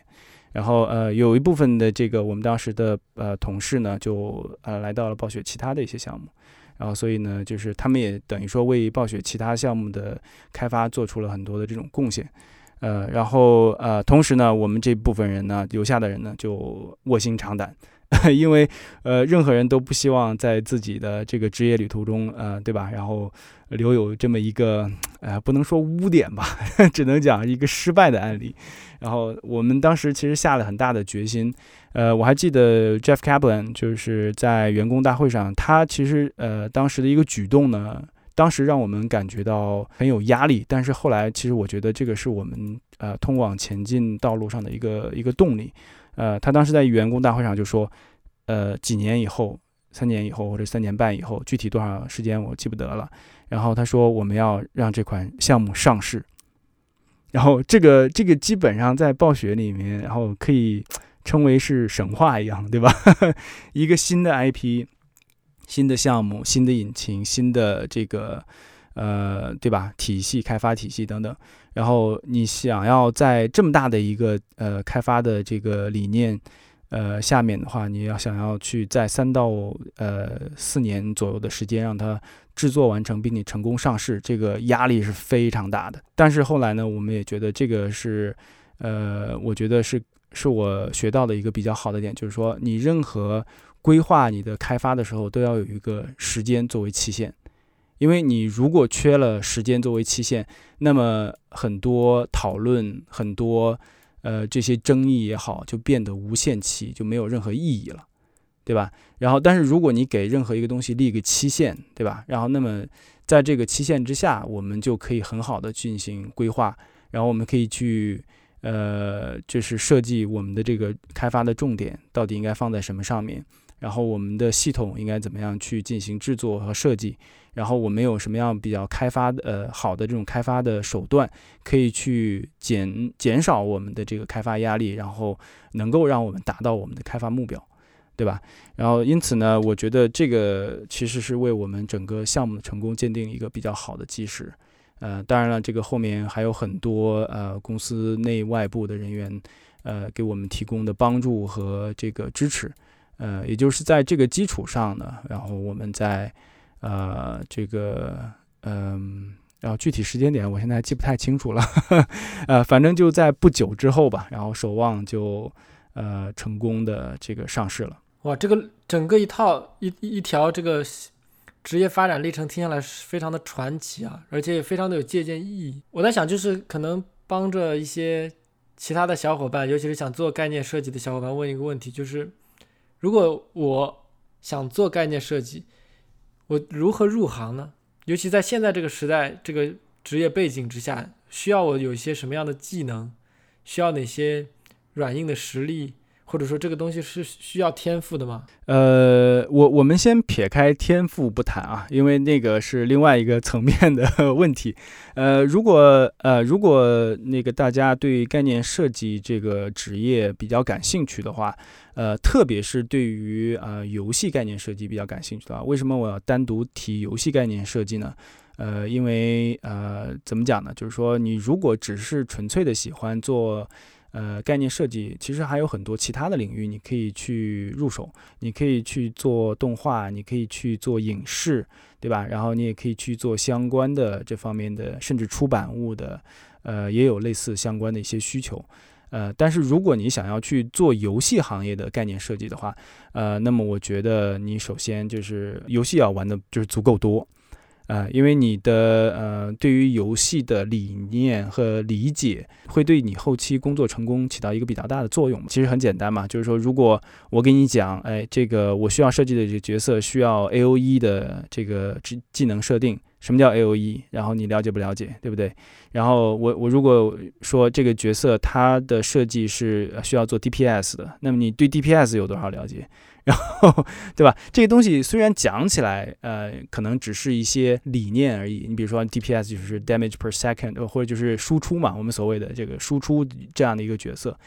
然后呃有一部分的这个我们当时的呃同事呢就呃来到了暴雪其他的一些项目，然后所以呢就是他们也等于说为暴雪其他项目的开发做出了很多的这种贡献。呃，然后呃，同时呢，我们这部分人呢，留下的人呢，就卧薪尝胆，因为呃，任何人都不希望在自己的这个职业旅途中，呃，对吧？然后留有这么一个，呃，不能说污点吧，只能讲一个失败的案例。然后我们当时其实下了很大的决心，呃，我还记得 Jeff Kaplan 就是在员工大会上，他其实呃当时的一个举动呢。当时让我们感觉到很有压力，但是后来其实我觉得这个是我们呃通往前进道路上的一个一个动力。呃，他当时在员工大会上就说，呃，几年以后，三年以后或者三年半以后，具体多少时间我记不得了。然后他说我们要让这款项目上市，然后这个这个基本上在暴雪里面，然后可以称为是神话一样，对吧？一个新的 IP。新的项目、新的引擎、新的这个，呃，对吧？体系、开发体系等等。然后你想要在这么大的一个呃开发的这个理念，呃下面的话，你要想要去在三到呃四年左右的时间让它制作完成，并且成功上市，这个压力是非常大的。但是后来呢，我们也觉得这个是，呃，我觉得是是我学到的一个比较好的点，就是说你任何。规划你的开发的时候，都要有一个时间作为期限，因为你如果缺了时间作为期限，那么很多讨论、很多呃这些争议也好，就变得无限期，就没有任何意义了，对吧？然后，但是如果你给任何一个东西立个期限，对吧？然后，那么在这个期限之下，我们就可以很好的进行规划，然后我们可以去呃，就是设计我们的这个开发的重点到底应该放在什么上面。然后我们的系统应该怎么样去进行制作和设计，然后我们有什么样比较开发的呃好的这种开发的手段，可以去减减少我们的这个开发压力，然后能够让我们达到我们的开发目标，对吧？然后因此呢，我觉得这个其实是为我们整个项目的成功鉴定一个比较好的基石。呃，当然了，这个后面还有很多呃公司内外部的人员呃给我们提供的帮助和这个支持。呃，也就是在这个基础上呢，然后我们在呃这个嗯，然后具体时间点我现在记不太清楚了，呃，反正就在不久之后吧，然后守望就呃成功的这个上市了。哇，这个整个一套一一条这个职业发展历程听下来是非常的传奇啊，而且也非常的有借鉴意义。我在想，就是可能帮着一些其他的小伙伴，尤其是想做概念设计的小伙伴，问一个问题，就是。如果我想做概念设计，我如何入行呢？尤其在现在这个时代、这个职业背景之下，需要我有一些什么样的技能？需要哪些软硬的实力？或者说这个东西是需要天赋的吗？呃，我我们先撇开天赋不谈啊，因为那个是另外一个层面的问题。呃，如果呃如果那个大家对概念设计这个职业比较感兴趣的话，呃，特别是对于呃游戏概念设计比较感兴趣的话，为什么我要单独提游戏概念设计呢？呃，因为呃怎么讲呢？就是说你如果只是纯粹的喜欢做。呃，概念设计其实还有很多其他的领域，你可以去入手。你可以去做动画，你可以去做影视，对吧？然后你也可以去做相关的这方面的，甚至出版物的，呃，也有类似相关的一些需求。呃，但是如果你想要去做游戏行业的概念设计的话，呃，那么我觉得你首先就是游戏要玩的就是足够多。呃，因为你的呃，对于游戏的理念和理解，会对你后期工作成功起到一个比较大的作用。其实很简单嘛，就是说，如果我给你讲，哎，这个我需要设计的这个角色需要 A O E 的这个技技能设定，什么叫 A O E？然后你了解不了解，对不对？然后我我如果说这个角色它的设计是需要做 D P S 的，那么你对 D P S 有多少了解？然后，对吧？这个东西虽然讲起来，呃，可能只是一些理念而已。你比如说 DPS 就是 damage per second，或者就是输出嘛，我们所谓的这个输出这样的一个角色。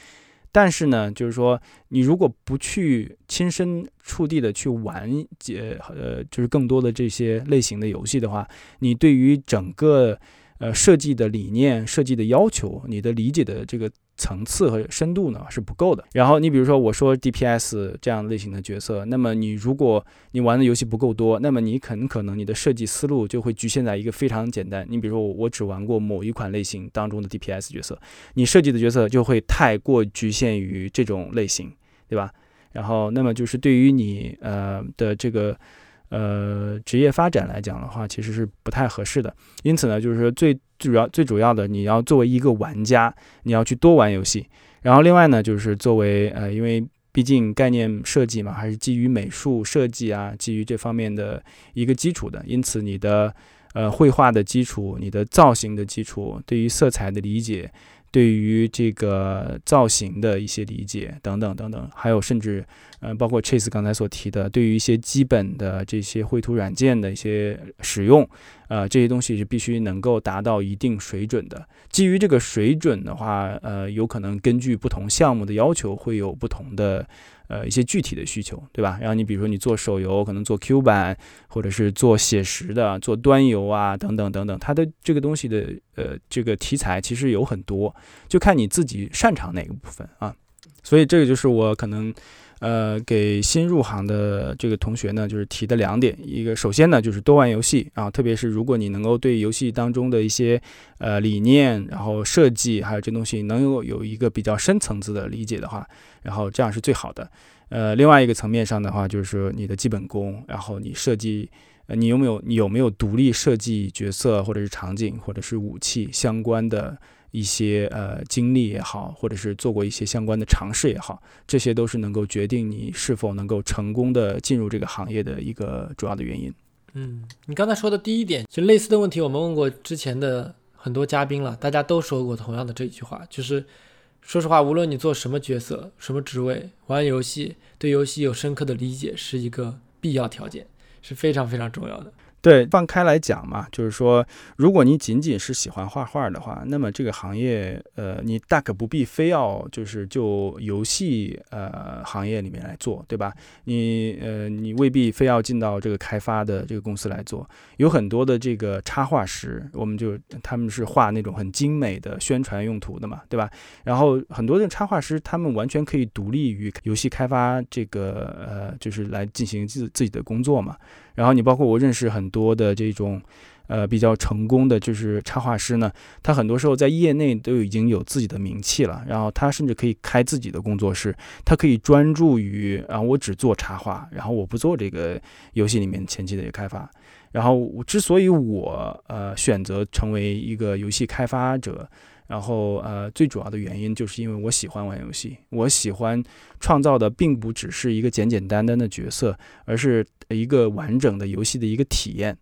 但是呢，就是说你如果不去亲身触地的去玩，呃呃，就是更多的这些类型的游戏的话，你对于整个呃设计的理念、设计的要求，你的理解的这个。层次和深度呢是不够的。然后你比如说我说 DPS 这样类型的角色，那么你如果你玩的游戏不够多，那么你很可能你的设计思路就会局限在一个非常简单。你比如说我只玩过某一款类型当中的 DPS 角色，你设计的角色就会太过局限于这种类型，对吧？然后那么就是对于你呃的这个。呃，职业发展来讲的话，其实是不太合适的。因此呢，就是说最主要、最主要的，你要作为一个玩家，你要去多玩游戏。然后另外呢，就是作为呃，因为毕竟概念设计嘛，还是基于美术设计啊，基于这方面的一个基础的。因此，你的呃绘画的基础，你的造型的基础，对于色彩的理解。对于这个造型的一些理解等等等等，还有甚至，呃，包括 Chase 刚才所提的，对于一些基本的这些绘图软件的一些使用，呃，这些东西是必须能够达到一定水准的。基于这个水准的话，呃，有可能根据不同项目的要求会有不同的。呃，一些具体的需求，对吧？然后你比如说你做手游，可能做 Q 版，或者是做写实的，做端游啊，等等等等，它的这个东西的呃这个题材其实有很多，就看你自己擅长哪个部分啊。所以这个就是我可能。呃，给新入行的这个同学呢，就是提的两点，一个首先呢就是多玩游戏啊，特别是如果你能够对游戏当中的一些呃理念，然后设计还有这东西能有有一个比较深层次的理解的话，然后这样是最好的。呃，另外一个层面上的话，就是说你的基本功，然后你设计，呃，你有没有你有没有独立设计角色或者是场景或者是武器相关的。一些呃经历也好，或者是做过一些相关的尝试也好，这些都是能够决定你是否能够成功的进入这个行业的一个主要的原因。嗯，你刚才说的第一点，就类似的问题，我们问过之前的很多嘉宾了，大家都说过同样的这一句话，就是说实话，无论你做什么角色、什么职位，玩游戏对游戏有深刻的理解是一个必要条件，是非常非常重要的。对，放开来讲嘛，就是说，如果你仅仅是喜欢画画的话，那么这个行业，呃，你大可不必非要就是就游戏呃行业里面来做，对吧？你呃，你未必非要进到这个开发的这个公司来做，有很多的这个插画师，我们就他们是画那种很精美的宣传用途的嘛，对吧？然后很多的插画师，他们完全可以独立于游戏开发这个呃，就是来进行自自己的工作嘛。然后你包括我认识很多的这种，呃，比较成功的就是插画师呢，他很多时候在业内都已经有自己的名气了，然后他甚至可以开自己的工作室，他可以专注于啊，我只做插画，然后我不做这个游戏里面前期的一个开发。然后我之所以我呃选择成为一个游戏开发者。然后，呃，最主要的原因就是因为我喜欢玩游戏，我喜欢创造的并不只是一个简简单单的角色，而是一个完整的游戏的一个体验，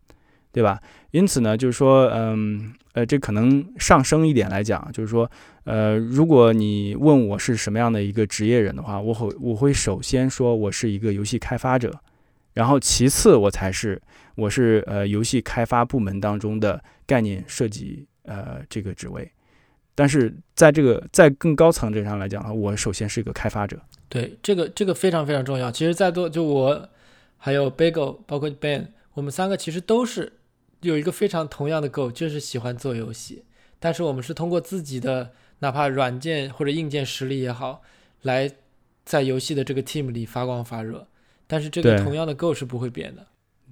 对吧？因此呢，就是说，嗯，呃，这可能上升一点来讲，就是说，呃，如果你问我是什么样的一个职业人的话，我会我会首先说我是一个游戏开发者，然后其次我才是我是呃游戏开发部门当中的概念设计呃这个职位。但是在这个在更高层这上来讲啊，我首先是一个开发者。对，这个这个非常非常重要。其实，在座就我，还有 Bagel，包括 Ben，我们三个其实都是有一个非常同样的 goal，就是喜欢做游戏。但是我们是通过自己的哪怕软件或者硬件实力也好，来在游戏的这个 team 里发光发热。但是这个同样的 goal 是不会变的。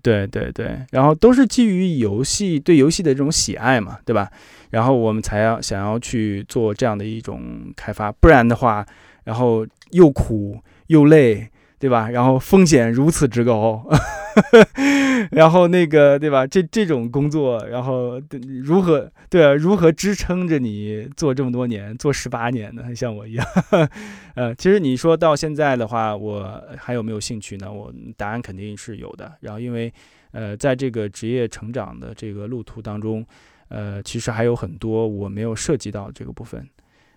对对对，然后都是基于游戏对游戏的这种喜爱嘛，对吧？然后我们才要想要去做这样的一种开发，不然的话，然后又苦又累。对吧？然后风险如此之高，然后那个对吧？这这种工作，然后如何对啊？如何支撑着你做这么多年，做十八年呢？像我一样，呃，其实你说到现在的话，我还有没有兴趣呢？我答案肯定是有的。然后因为呃，在这个职业成长的这个路途当中，呃，其实还有很多我没有涉及到这个部分。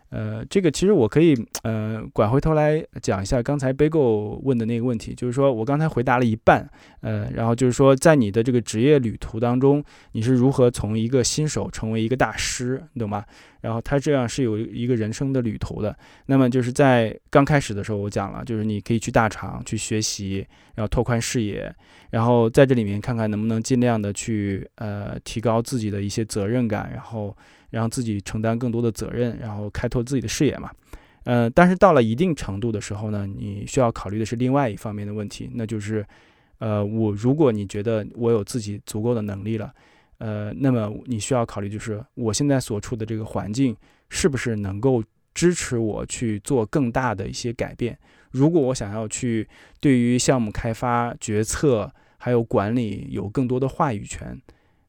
呃，这个其实我可以呃拐回头来讲一下刚才 Bagel 问的那个问题，就是说我刚才回答了一半，呃，然后就是说在你的这个职业旅途当中，你是如何从一个新手成为一个大师，你懂吗？然后他这样是有一个人生的旅途的。那么就是在刚开始的时候，我讲了，就是你可以去大厂去学习，然后拓宽视野，然后在这里面看看能不能尽量的去呃提高自己的一些责任感，然后。让自己承担更多的责任，然后开拓自己的视野嘛。呃，但是到了一定程度的时候呢，你需要考虑的是另外一方面的问题，那就是，呃，我如果你觉得我有自己足够的能力了，呃，那么你需要考虑就是我现在所处的这个环境是不是能够支持我去做更大的一些改变。如果我想要去对于项目开发决策还有管理有更多的话语权。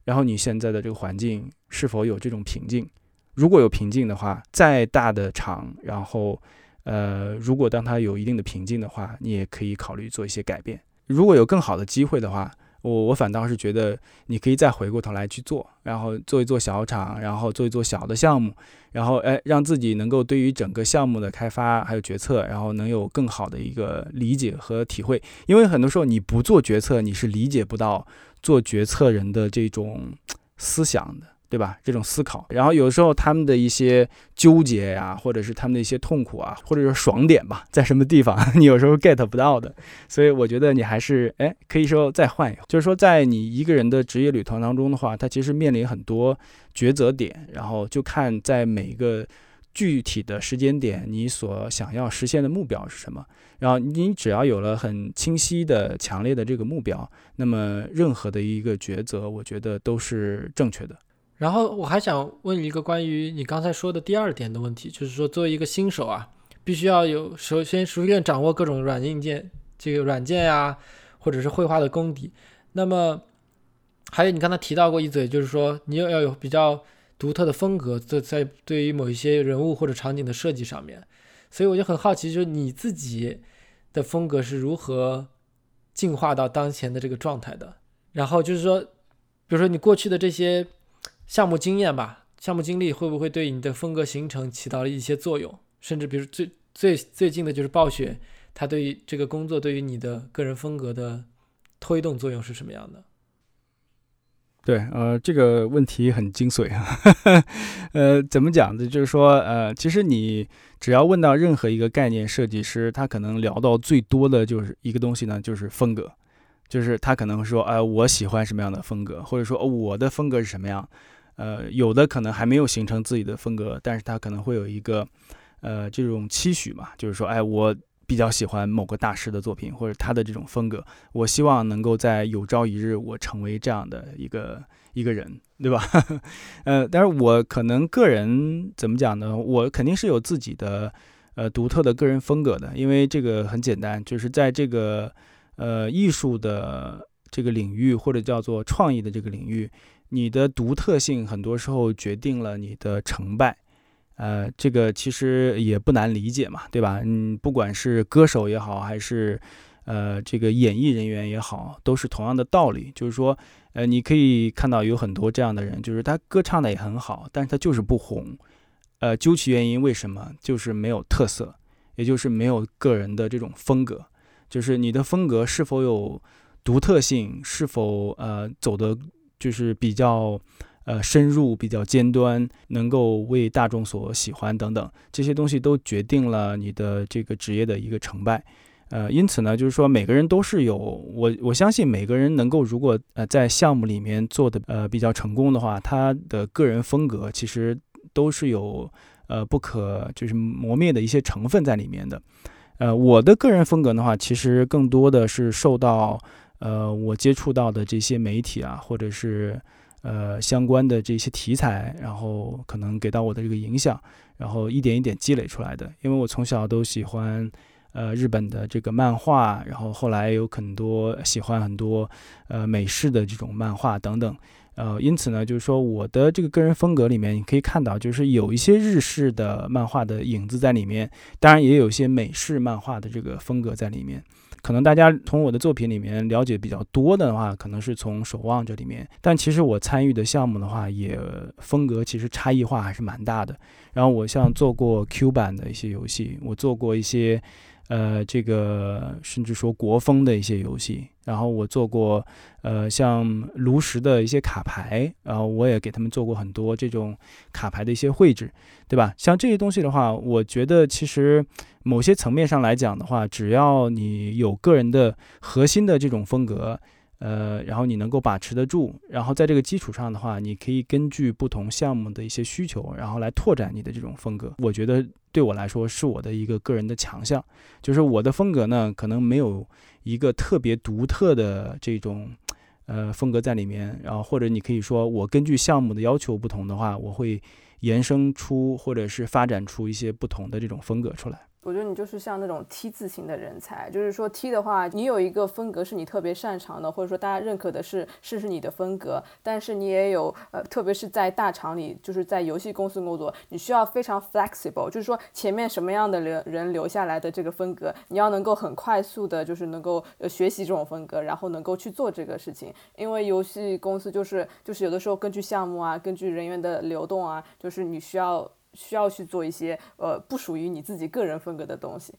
然后你现在的这个环境是否有这种瓶颈？如果有瓶颈的话，再大的厂，然后，呃，如果当它有一定的瓶颈的话，你也可以考虑做一些改变。如果有更好的机会的话，我我反倒是觉得你可以再回过头来去做，然后做一做小厂，然后做一做小的项目，然后哎，让自己能够对于整个项目的开发还有决策，然后能有更好的一个理解和体会。因为很多时候你不做决策，你是理解不到。做决策人的这种思想的，对吧？这种思考，然后有时候他们的一些纠结呀，或者是他们的一些痛苦啊，或者是爽点吧，在什么地方，你有时候 get 不到的。所以我觉得你还是，哎，可以说再换一换。就是说，在你一个人的职业旅途当中的话，他其实面临很多抉择点，然后就看在每一个具体的时间点，你所想要实现的目标是什么。然后你只要有了很清晰的、强烈的这个目标，那么任何的一个抉择，我觉得都是正确的。然后我还想问一个关于你刚才说的第二点的问题，就是说作为一个新手啊，必须要有首先熟练掌握各种软硬件，这个软件呀，或者是绘画的功底。那么还有你刚才提到过一嘴，就是说你要要有比较独特的风格，在在对于某一些人物或者场景的设计上面。所以我就很好奇，就是你自己。的风格是如何进化到当前的这个状态的？然后就是说，比如说你过去的这些项目经验吧，项目经历会不会对你的风格形成起到了一些作用？甚至比如最最最近的就是暴雪，它对于这个工作对于你的个人风格的推动作用是什么样的？对，呃，这个问题很精髓啊，呃，怎么讲呢？就是说，呃，其实你只要问到任何一个概念设计师，他可能聊到最多的就是一个东西呢，就是风格，就是他可能说，哎，我喜欢什么样的风格，或者说，我的风格是什么样？呃，有的可能还没有形成自己的风格，但是他可能会有一个，呃，这种期许嘛，就是说，哎，我。比较喜欢某个大师的作品，或者他的这种风格，我希望能够在有朝一日我成为这样的一个一个人，对吧？呃，但是我可能个人怎么讲呢？我肯定是有自己的呃独特的个人风格的，因为这个很简单，就是在这个呃艺术的这个领域，或者叫做创意的这个领域，你的独特性很多时候决定了你的成败。呃，这个其实也不难理解嘛，对吧？嗯，不管是歌手也好，还是呃这个演艺人员也好，都是同样的道理。就是说，呃，你可以看到有很多这样的人，就是他歌唱的也很好，但是他就是不红。呃，究其原因，为什么？就是没有特色，也就是没有个人的这种风格。就是你的风格是否有独特性，是否呃走的，就是比较。呃，深入比较尖端，能够为大众所喜欢等等，这些东西都决定了你的这个职业的一个成败。呃，因此呢，就是说每个人都是有我我相信每个人能够如果呃在项目里面做的呃比较成功的话，他的个人风格其实都是有呃不可就是磨灭的一些成分在里面的。呃，我的个人风格的话，其实更多的是受到呃我接触到的这些媒体啊，或者是。呃，相关的这些题材，然后可能给到我的这个影响，然后一点一点积累出来的。因为我从小都喜欢，呃，日本的这个漫画，然后后来有很多喜欢很多，呃，美式的这种漫画等等。呃，因此呢，就是说我的这个个人风格里面，你可以看到，就是有一些日式的漫画的影子在里面，当然也有一些美式漫画的这个风格在里面。可能大家从我的作品里面了解比较多的话，可能是从《守望这》里面，但其实我参与的项目的话，也风格其实差异化还是蛮大的。然后我像做过 Q 版的一些游戏，我做过一些。呃，这个甚至说国风的一些游戏，然后我做过，呃，像炉石的一些卡牌，然后我也给他们做过很多这种卡牌的一些绘制，对吧？像这些东西的话，我觉得其实某些层面上来讲的话，只要你有个人的核心的这种风格。呃，然后你能够把持得住，然后在这个基础上的话，你可以根据不同项目的一些需求，然后来拓展你的这种风格。我觉得对我来说是我的一个个人的强项，就是我的风格呢，可能没有一个特别独特的这种呃风格在里面。然后或者你可以说，我根据项目的要求不同的话，我会延伸出或者是发展出一些不同的这种风格出来。我觉得你就是像那种 T 字型的人才，就是说 T 的话，你有一个风格是你特别擅长的，或者说大家认可的是是是你的风格，但是你也有呃，特别是在大厂里，就是在游戏公司工作，你需要非常 flexible，就是说前面什么样的人人留下来的这个风格，你要能够很快速的，就是能够呃学习这种风格，然后能够去做这个事情，因为游戏公司就是就是有的时候根据项目啊，根据人员的流动啊，就是你需要。需要去做一些呃不属于你自己个人风格的东西。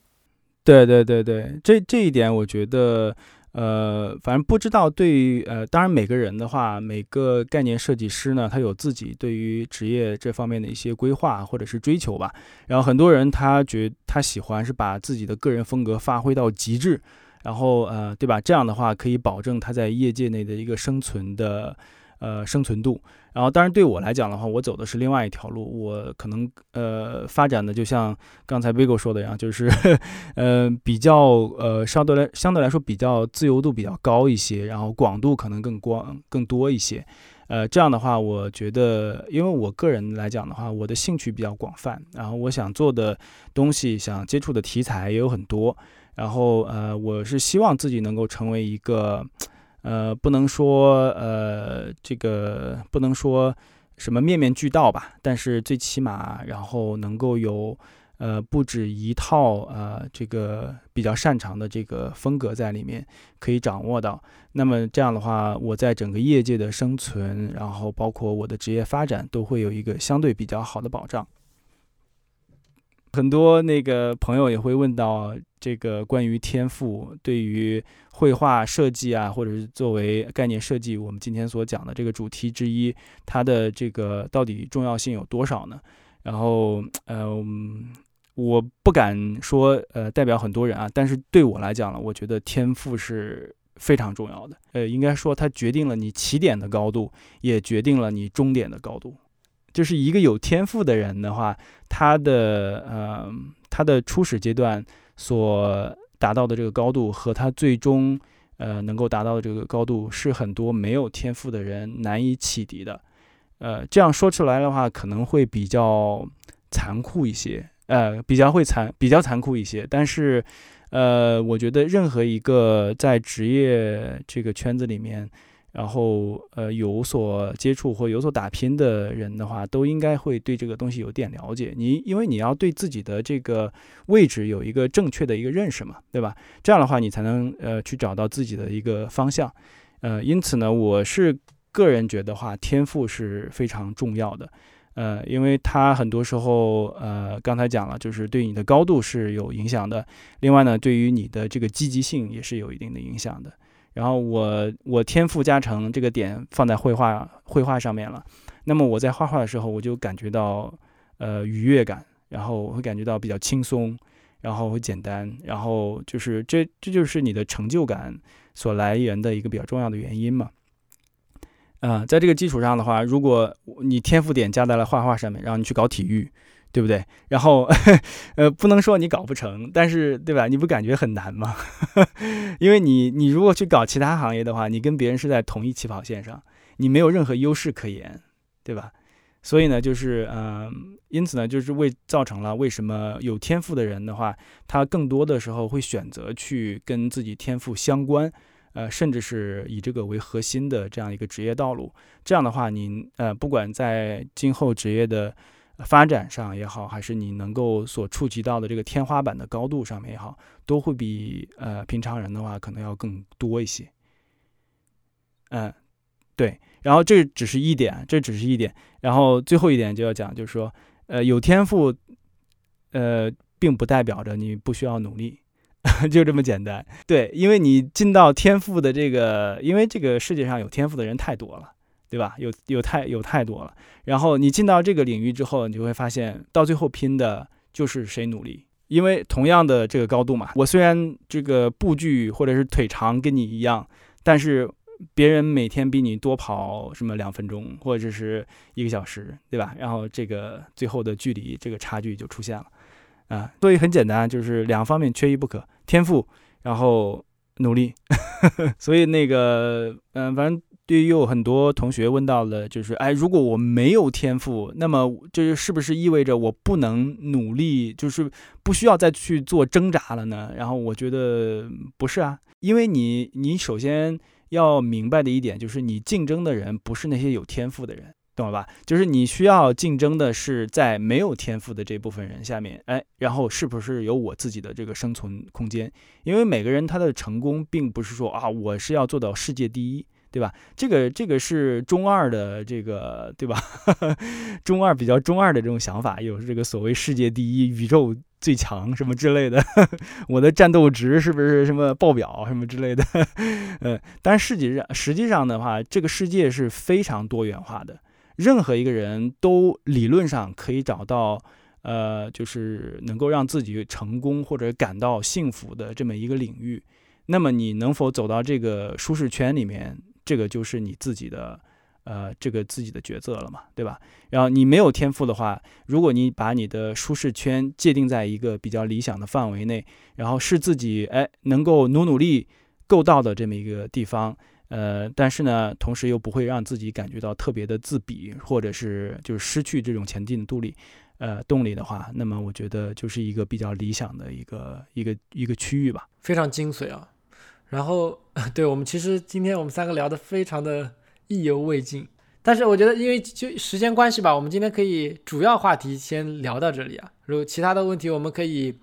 对对对对，这这一点我觉得呃，反正不知道对于呃，当然每个人的话，每个概念设计师呢，他有自己对于职业这方面的一些规划或者是追求吧。然后很多人他觉他喜欢是把自己的个人风格发挥到极致，然后呃，对吧？这样的话可以保证他在业界内的一个生存的。呃，生存度。然后，当然对我来讲的话，我走的是另外一条路。我可能呃发展的就像刚才 Vigo 说的一样，就是 呃比较呃相对来相对来说比较自由度比较高一些，然后广度可能更广更多一些。呃，这样的话，我觉得，因为我个人来讲的话，我的兴趣比较广泛，然后我想做的东西，想接触的题材也有很多。然后呃，我是希望自己能够成为一个。呃，不能说呃，这个不能说什么面面俱到吧，但是最起码，然后能够有呃不止一套呃这个比较擅长的这个风格在里面可以掌握到。那么这样的话，我在整个业界的生存，然后包括我的职业发展，都会有一个相对比较好的保障。很多那个朋友也会问到这个关于天赋对于绘画设计啊，或者是作为概念设计，我们今天所讲的这个主题之一，它的这个到底重要性有多少呢？然后，呃，我不敢说呃代表很多人啊，但是对我来讲呢，我觉得天赋是非常重要的。呃，应该说它决定了你起点的高度，也决定了你终点的高度。就是一个有天赋的人的话，他的呃他的初始阶段所达到的这个高度，和他最终呃能够达到的这个高度，是很多没有天赋的人难以启迪的。呃，这样说出来的话，可能会比较残酷一些，呃，比较会残比较残酷一些。但是，呃，我觉得任何一个在职业这个圈子里面。然后，呃，有所接触或有所打拼的人的话，都应该会对这个东西有点了解。你因为你要对自己的这个位置有一个正确的一个认识嘛，对吧？这样的话，你才能呃去找到自己的一个方向。呃，因此呢，我是个人觉得话，天赋是非常重要的。呃，因为它很多时候，呃，刚才讲了，就是对你的高度是有影响的。另外呢，对于你的这个积极性也是有一定的影响的。然后我我天赋加成这个点放在绘画绘画上面了，那么我在画画的时候我就感觉到呃愉悦感，然后我会感觉到比较轻松，然后会简单，然后就是这这就是你的成就感所来源的一个比较重要的原因嘛。啊，在这个基础上的话，如果你天赋点加在了画画上面，然后你去搞体育。对不对？然后，呃，不能说你搞不成，但是，对吧？你不感觉很难吗？因为你，你如果去搞其他行业的话，你跟别人是在同一起跑线上，你没有任何优势可言，对吧？所以呢，就是，嗯，因此呢，就是为造成了为什么有天赋的人的话，他更多的时候会选择去跟自己天赋相关，呃，甚至是以这个为核心的这样一个职业道路。这样的话，您，呃，不管在今后职业的。发展上也好，还是你能够所触及到的这个天花板的高度上面也好，都会比呃平常人的话可能要更多一些。嗯，对。然后这只是一点，这只是一点。然后最后一点就要讲，就是说，呃，有天赋，呃，并不代表着你不需要努力，就这么简单。对，因为你进到天赋的这个，因为这个世界上有天赋的人太多了。对吧？有有太有太多了。然后你进到这个领域之后，你就会发现，到最后拼的就是谁努力。因为同样的这个高度嘛，我虽然这个步距或者是腿长跟你一样，但是别人每天比你多跑什么两分钟或者是一个小时，对吧？然后这个最后的距离这个差距就出现了啊。所以很简单，就是两方面缺一不可：天赋，然后努力。所以那个，嗯，反正。又有很多同学问到了，就是哎，如果我没有天赋，那么就是是不是意味着我不能努力，就是不需要再去做挣扎了呢？然后我觉得不是啊，因为你你首先要明白的一点就是，你竞争的人不是那些有天赋的人，懂了吧？就是你需要竞争的是在没有天赋的这部分人下面，哎，然后是不是有我自己的这个生存空间？因为每个人他的成功并不是说啊，我是要做到世界第一。对吧？这个这个是中二的这个，对吧？中二比较中二的这种想法，有这个所谓世界第一、宇宙最强什么之类的，我的战斗值是不是什么爆表什么之类的？呃，但实际上实际上的话，这个世界是非常多元化的，任何一个人都理论上可以找到，呃，就是能够让自己成功或者感到幸福的这么一个领域。那么你能否走到这个舒适圈里面？这个就是你自己的，呃，这个自己的抉择了嘛，对吧？然后你没有天赋的话，如果你把你的舒适圈界定在一个比较理想的范围内，然后是自己哎能够努努力够到的这么一个地方，呃，但是呢，同时又不会让自己感觉到特别的自比，或者是就是失去这种前进的动力，呃，动力的话，那么我觉得就是一个比较理想的一个一个一个区域吧，非常精髓啊。然后，对我们其实今天我们三个聊得非常的意犹未尽，但是我觉得因为就时间关系吧，我们今天可以主要话题先聊到这里啊。如果其他的问题，我们可以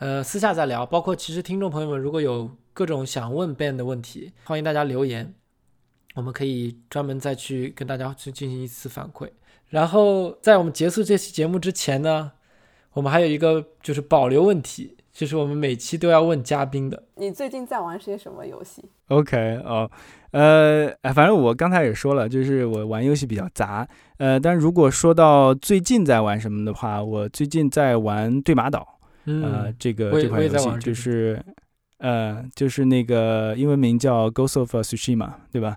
呃私下再聊。包括其实听众朋友们如果有各种想问 Ben 的问题，欢迎大家留言，我们可以专门再去跟大家去进行一次反馈。然后在我们结束这期节目之前呢，我们还有一个就是保留问题，就是我们每期都要问嘉宾的。你最近在玩些什么游戏？OK 哦，呃，哎反正我刚才也说了，就是我玩游戏比较杂，呃，但如果说到最近在玩什么的话，我最近在玩对马岛，呃，嗯，这个这款游戏这个就是，呃，就是那个英文名叫《Ghost of Tsushima》，对吧？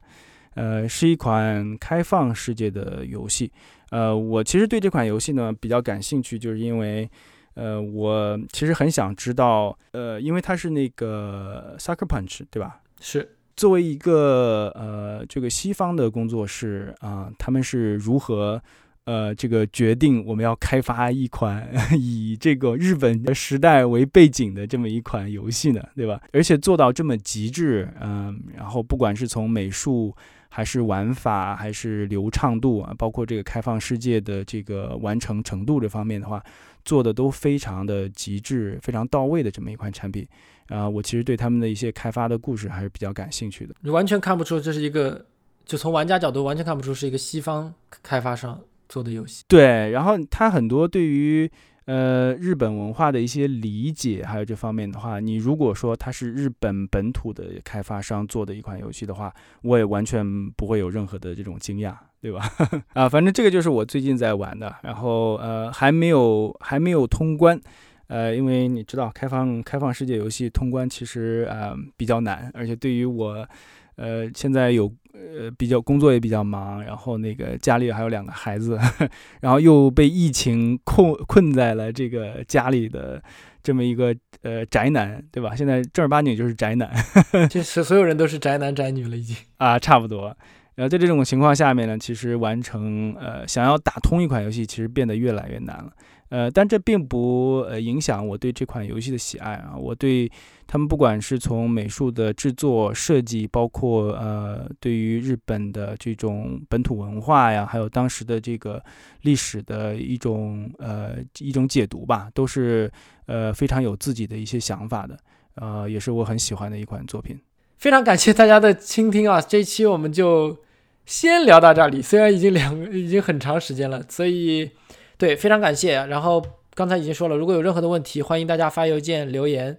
呃，是一款开放世界的游戏。呃，我其实对这款游戏呢比较感兴趣，就是因为，呃，我其实很想知道，呃，因为它是那个 Sucker Punch，对吧？是作为一个呃这个西方的工作室啊、他们是如何呃这个决定我们要开发一款 以这个日本的时代为背景的这么一款游戏呢？对吧？而且做到这么极致，嗯、然后不管是从美术还是玩法还是流畅度啊，包括这个开放世界的这个完成程度这方面的话，做的都非常的极致、非常到位的这么一款产品。啊、我其实对他们的一些开发的故事还是比较感兴趣的。你完全看不出这是一个，就从玩家角度完全看不出是一个西方开发商做的游戏。对，然后他很多对于呃日本文化的一些理解，还有这方面的话，你如果说它是日本本土的开发商做的一款游戏的话，我也完全不会有任何的这种惊讶，对吧？啊，反正这个就是我最近在玩的，然后呃还没有还没有通关。呃，因为你知道，开放开放世界游戏通关其实呃比较难，而且对于我，呃现在有呃比较工作也比较忙，然后那个家里还有两个孩子，然后又被疫情困困在了这个家里的这么一个呃宅男，对吧？现在正儿八经就是宅男 这所所有人都是宅男宅女了，已经。啊，差不多。然后在这种情况下面呢，其实完成呃想要打通一款游戏，其实变得越来越难了。呃，但这并不呃影响我对这款游戏的喜爱啊。我对他们不管是从美术的制作设计，包括呃对于日本的这种本土文化呀，还有当时的这个历史的一种呃一种解读吧，都是呃非常有自己的一些想法的。呃，也是我很喜欢的一款作品。非常感谢大家的倾听啊！这期我们就先聊到这里，虽然已经两已经很长时间了，所以对非常感谢。然后刚才已经说了，如果有任何的问题，欢迎大家发邮件留言。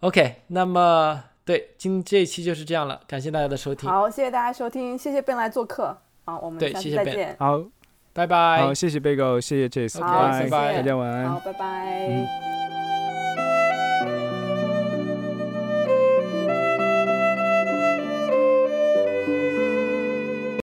OK，那么对今这一期就是这样了，感谢大家的收听，好，谢谢大家收听，谢谢 Ben 来做客。好，我们下对谢谢次再 Ben 见。好，拜拜。好，谢谢贝狗，谢谢 Jace，好，拜谢谢，拜大家晚安。好，拜拜。嗯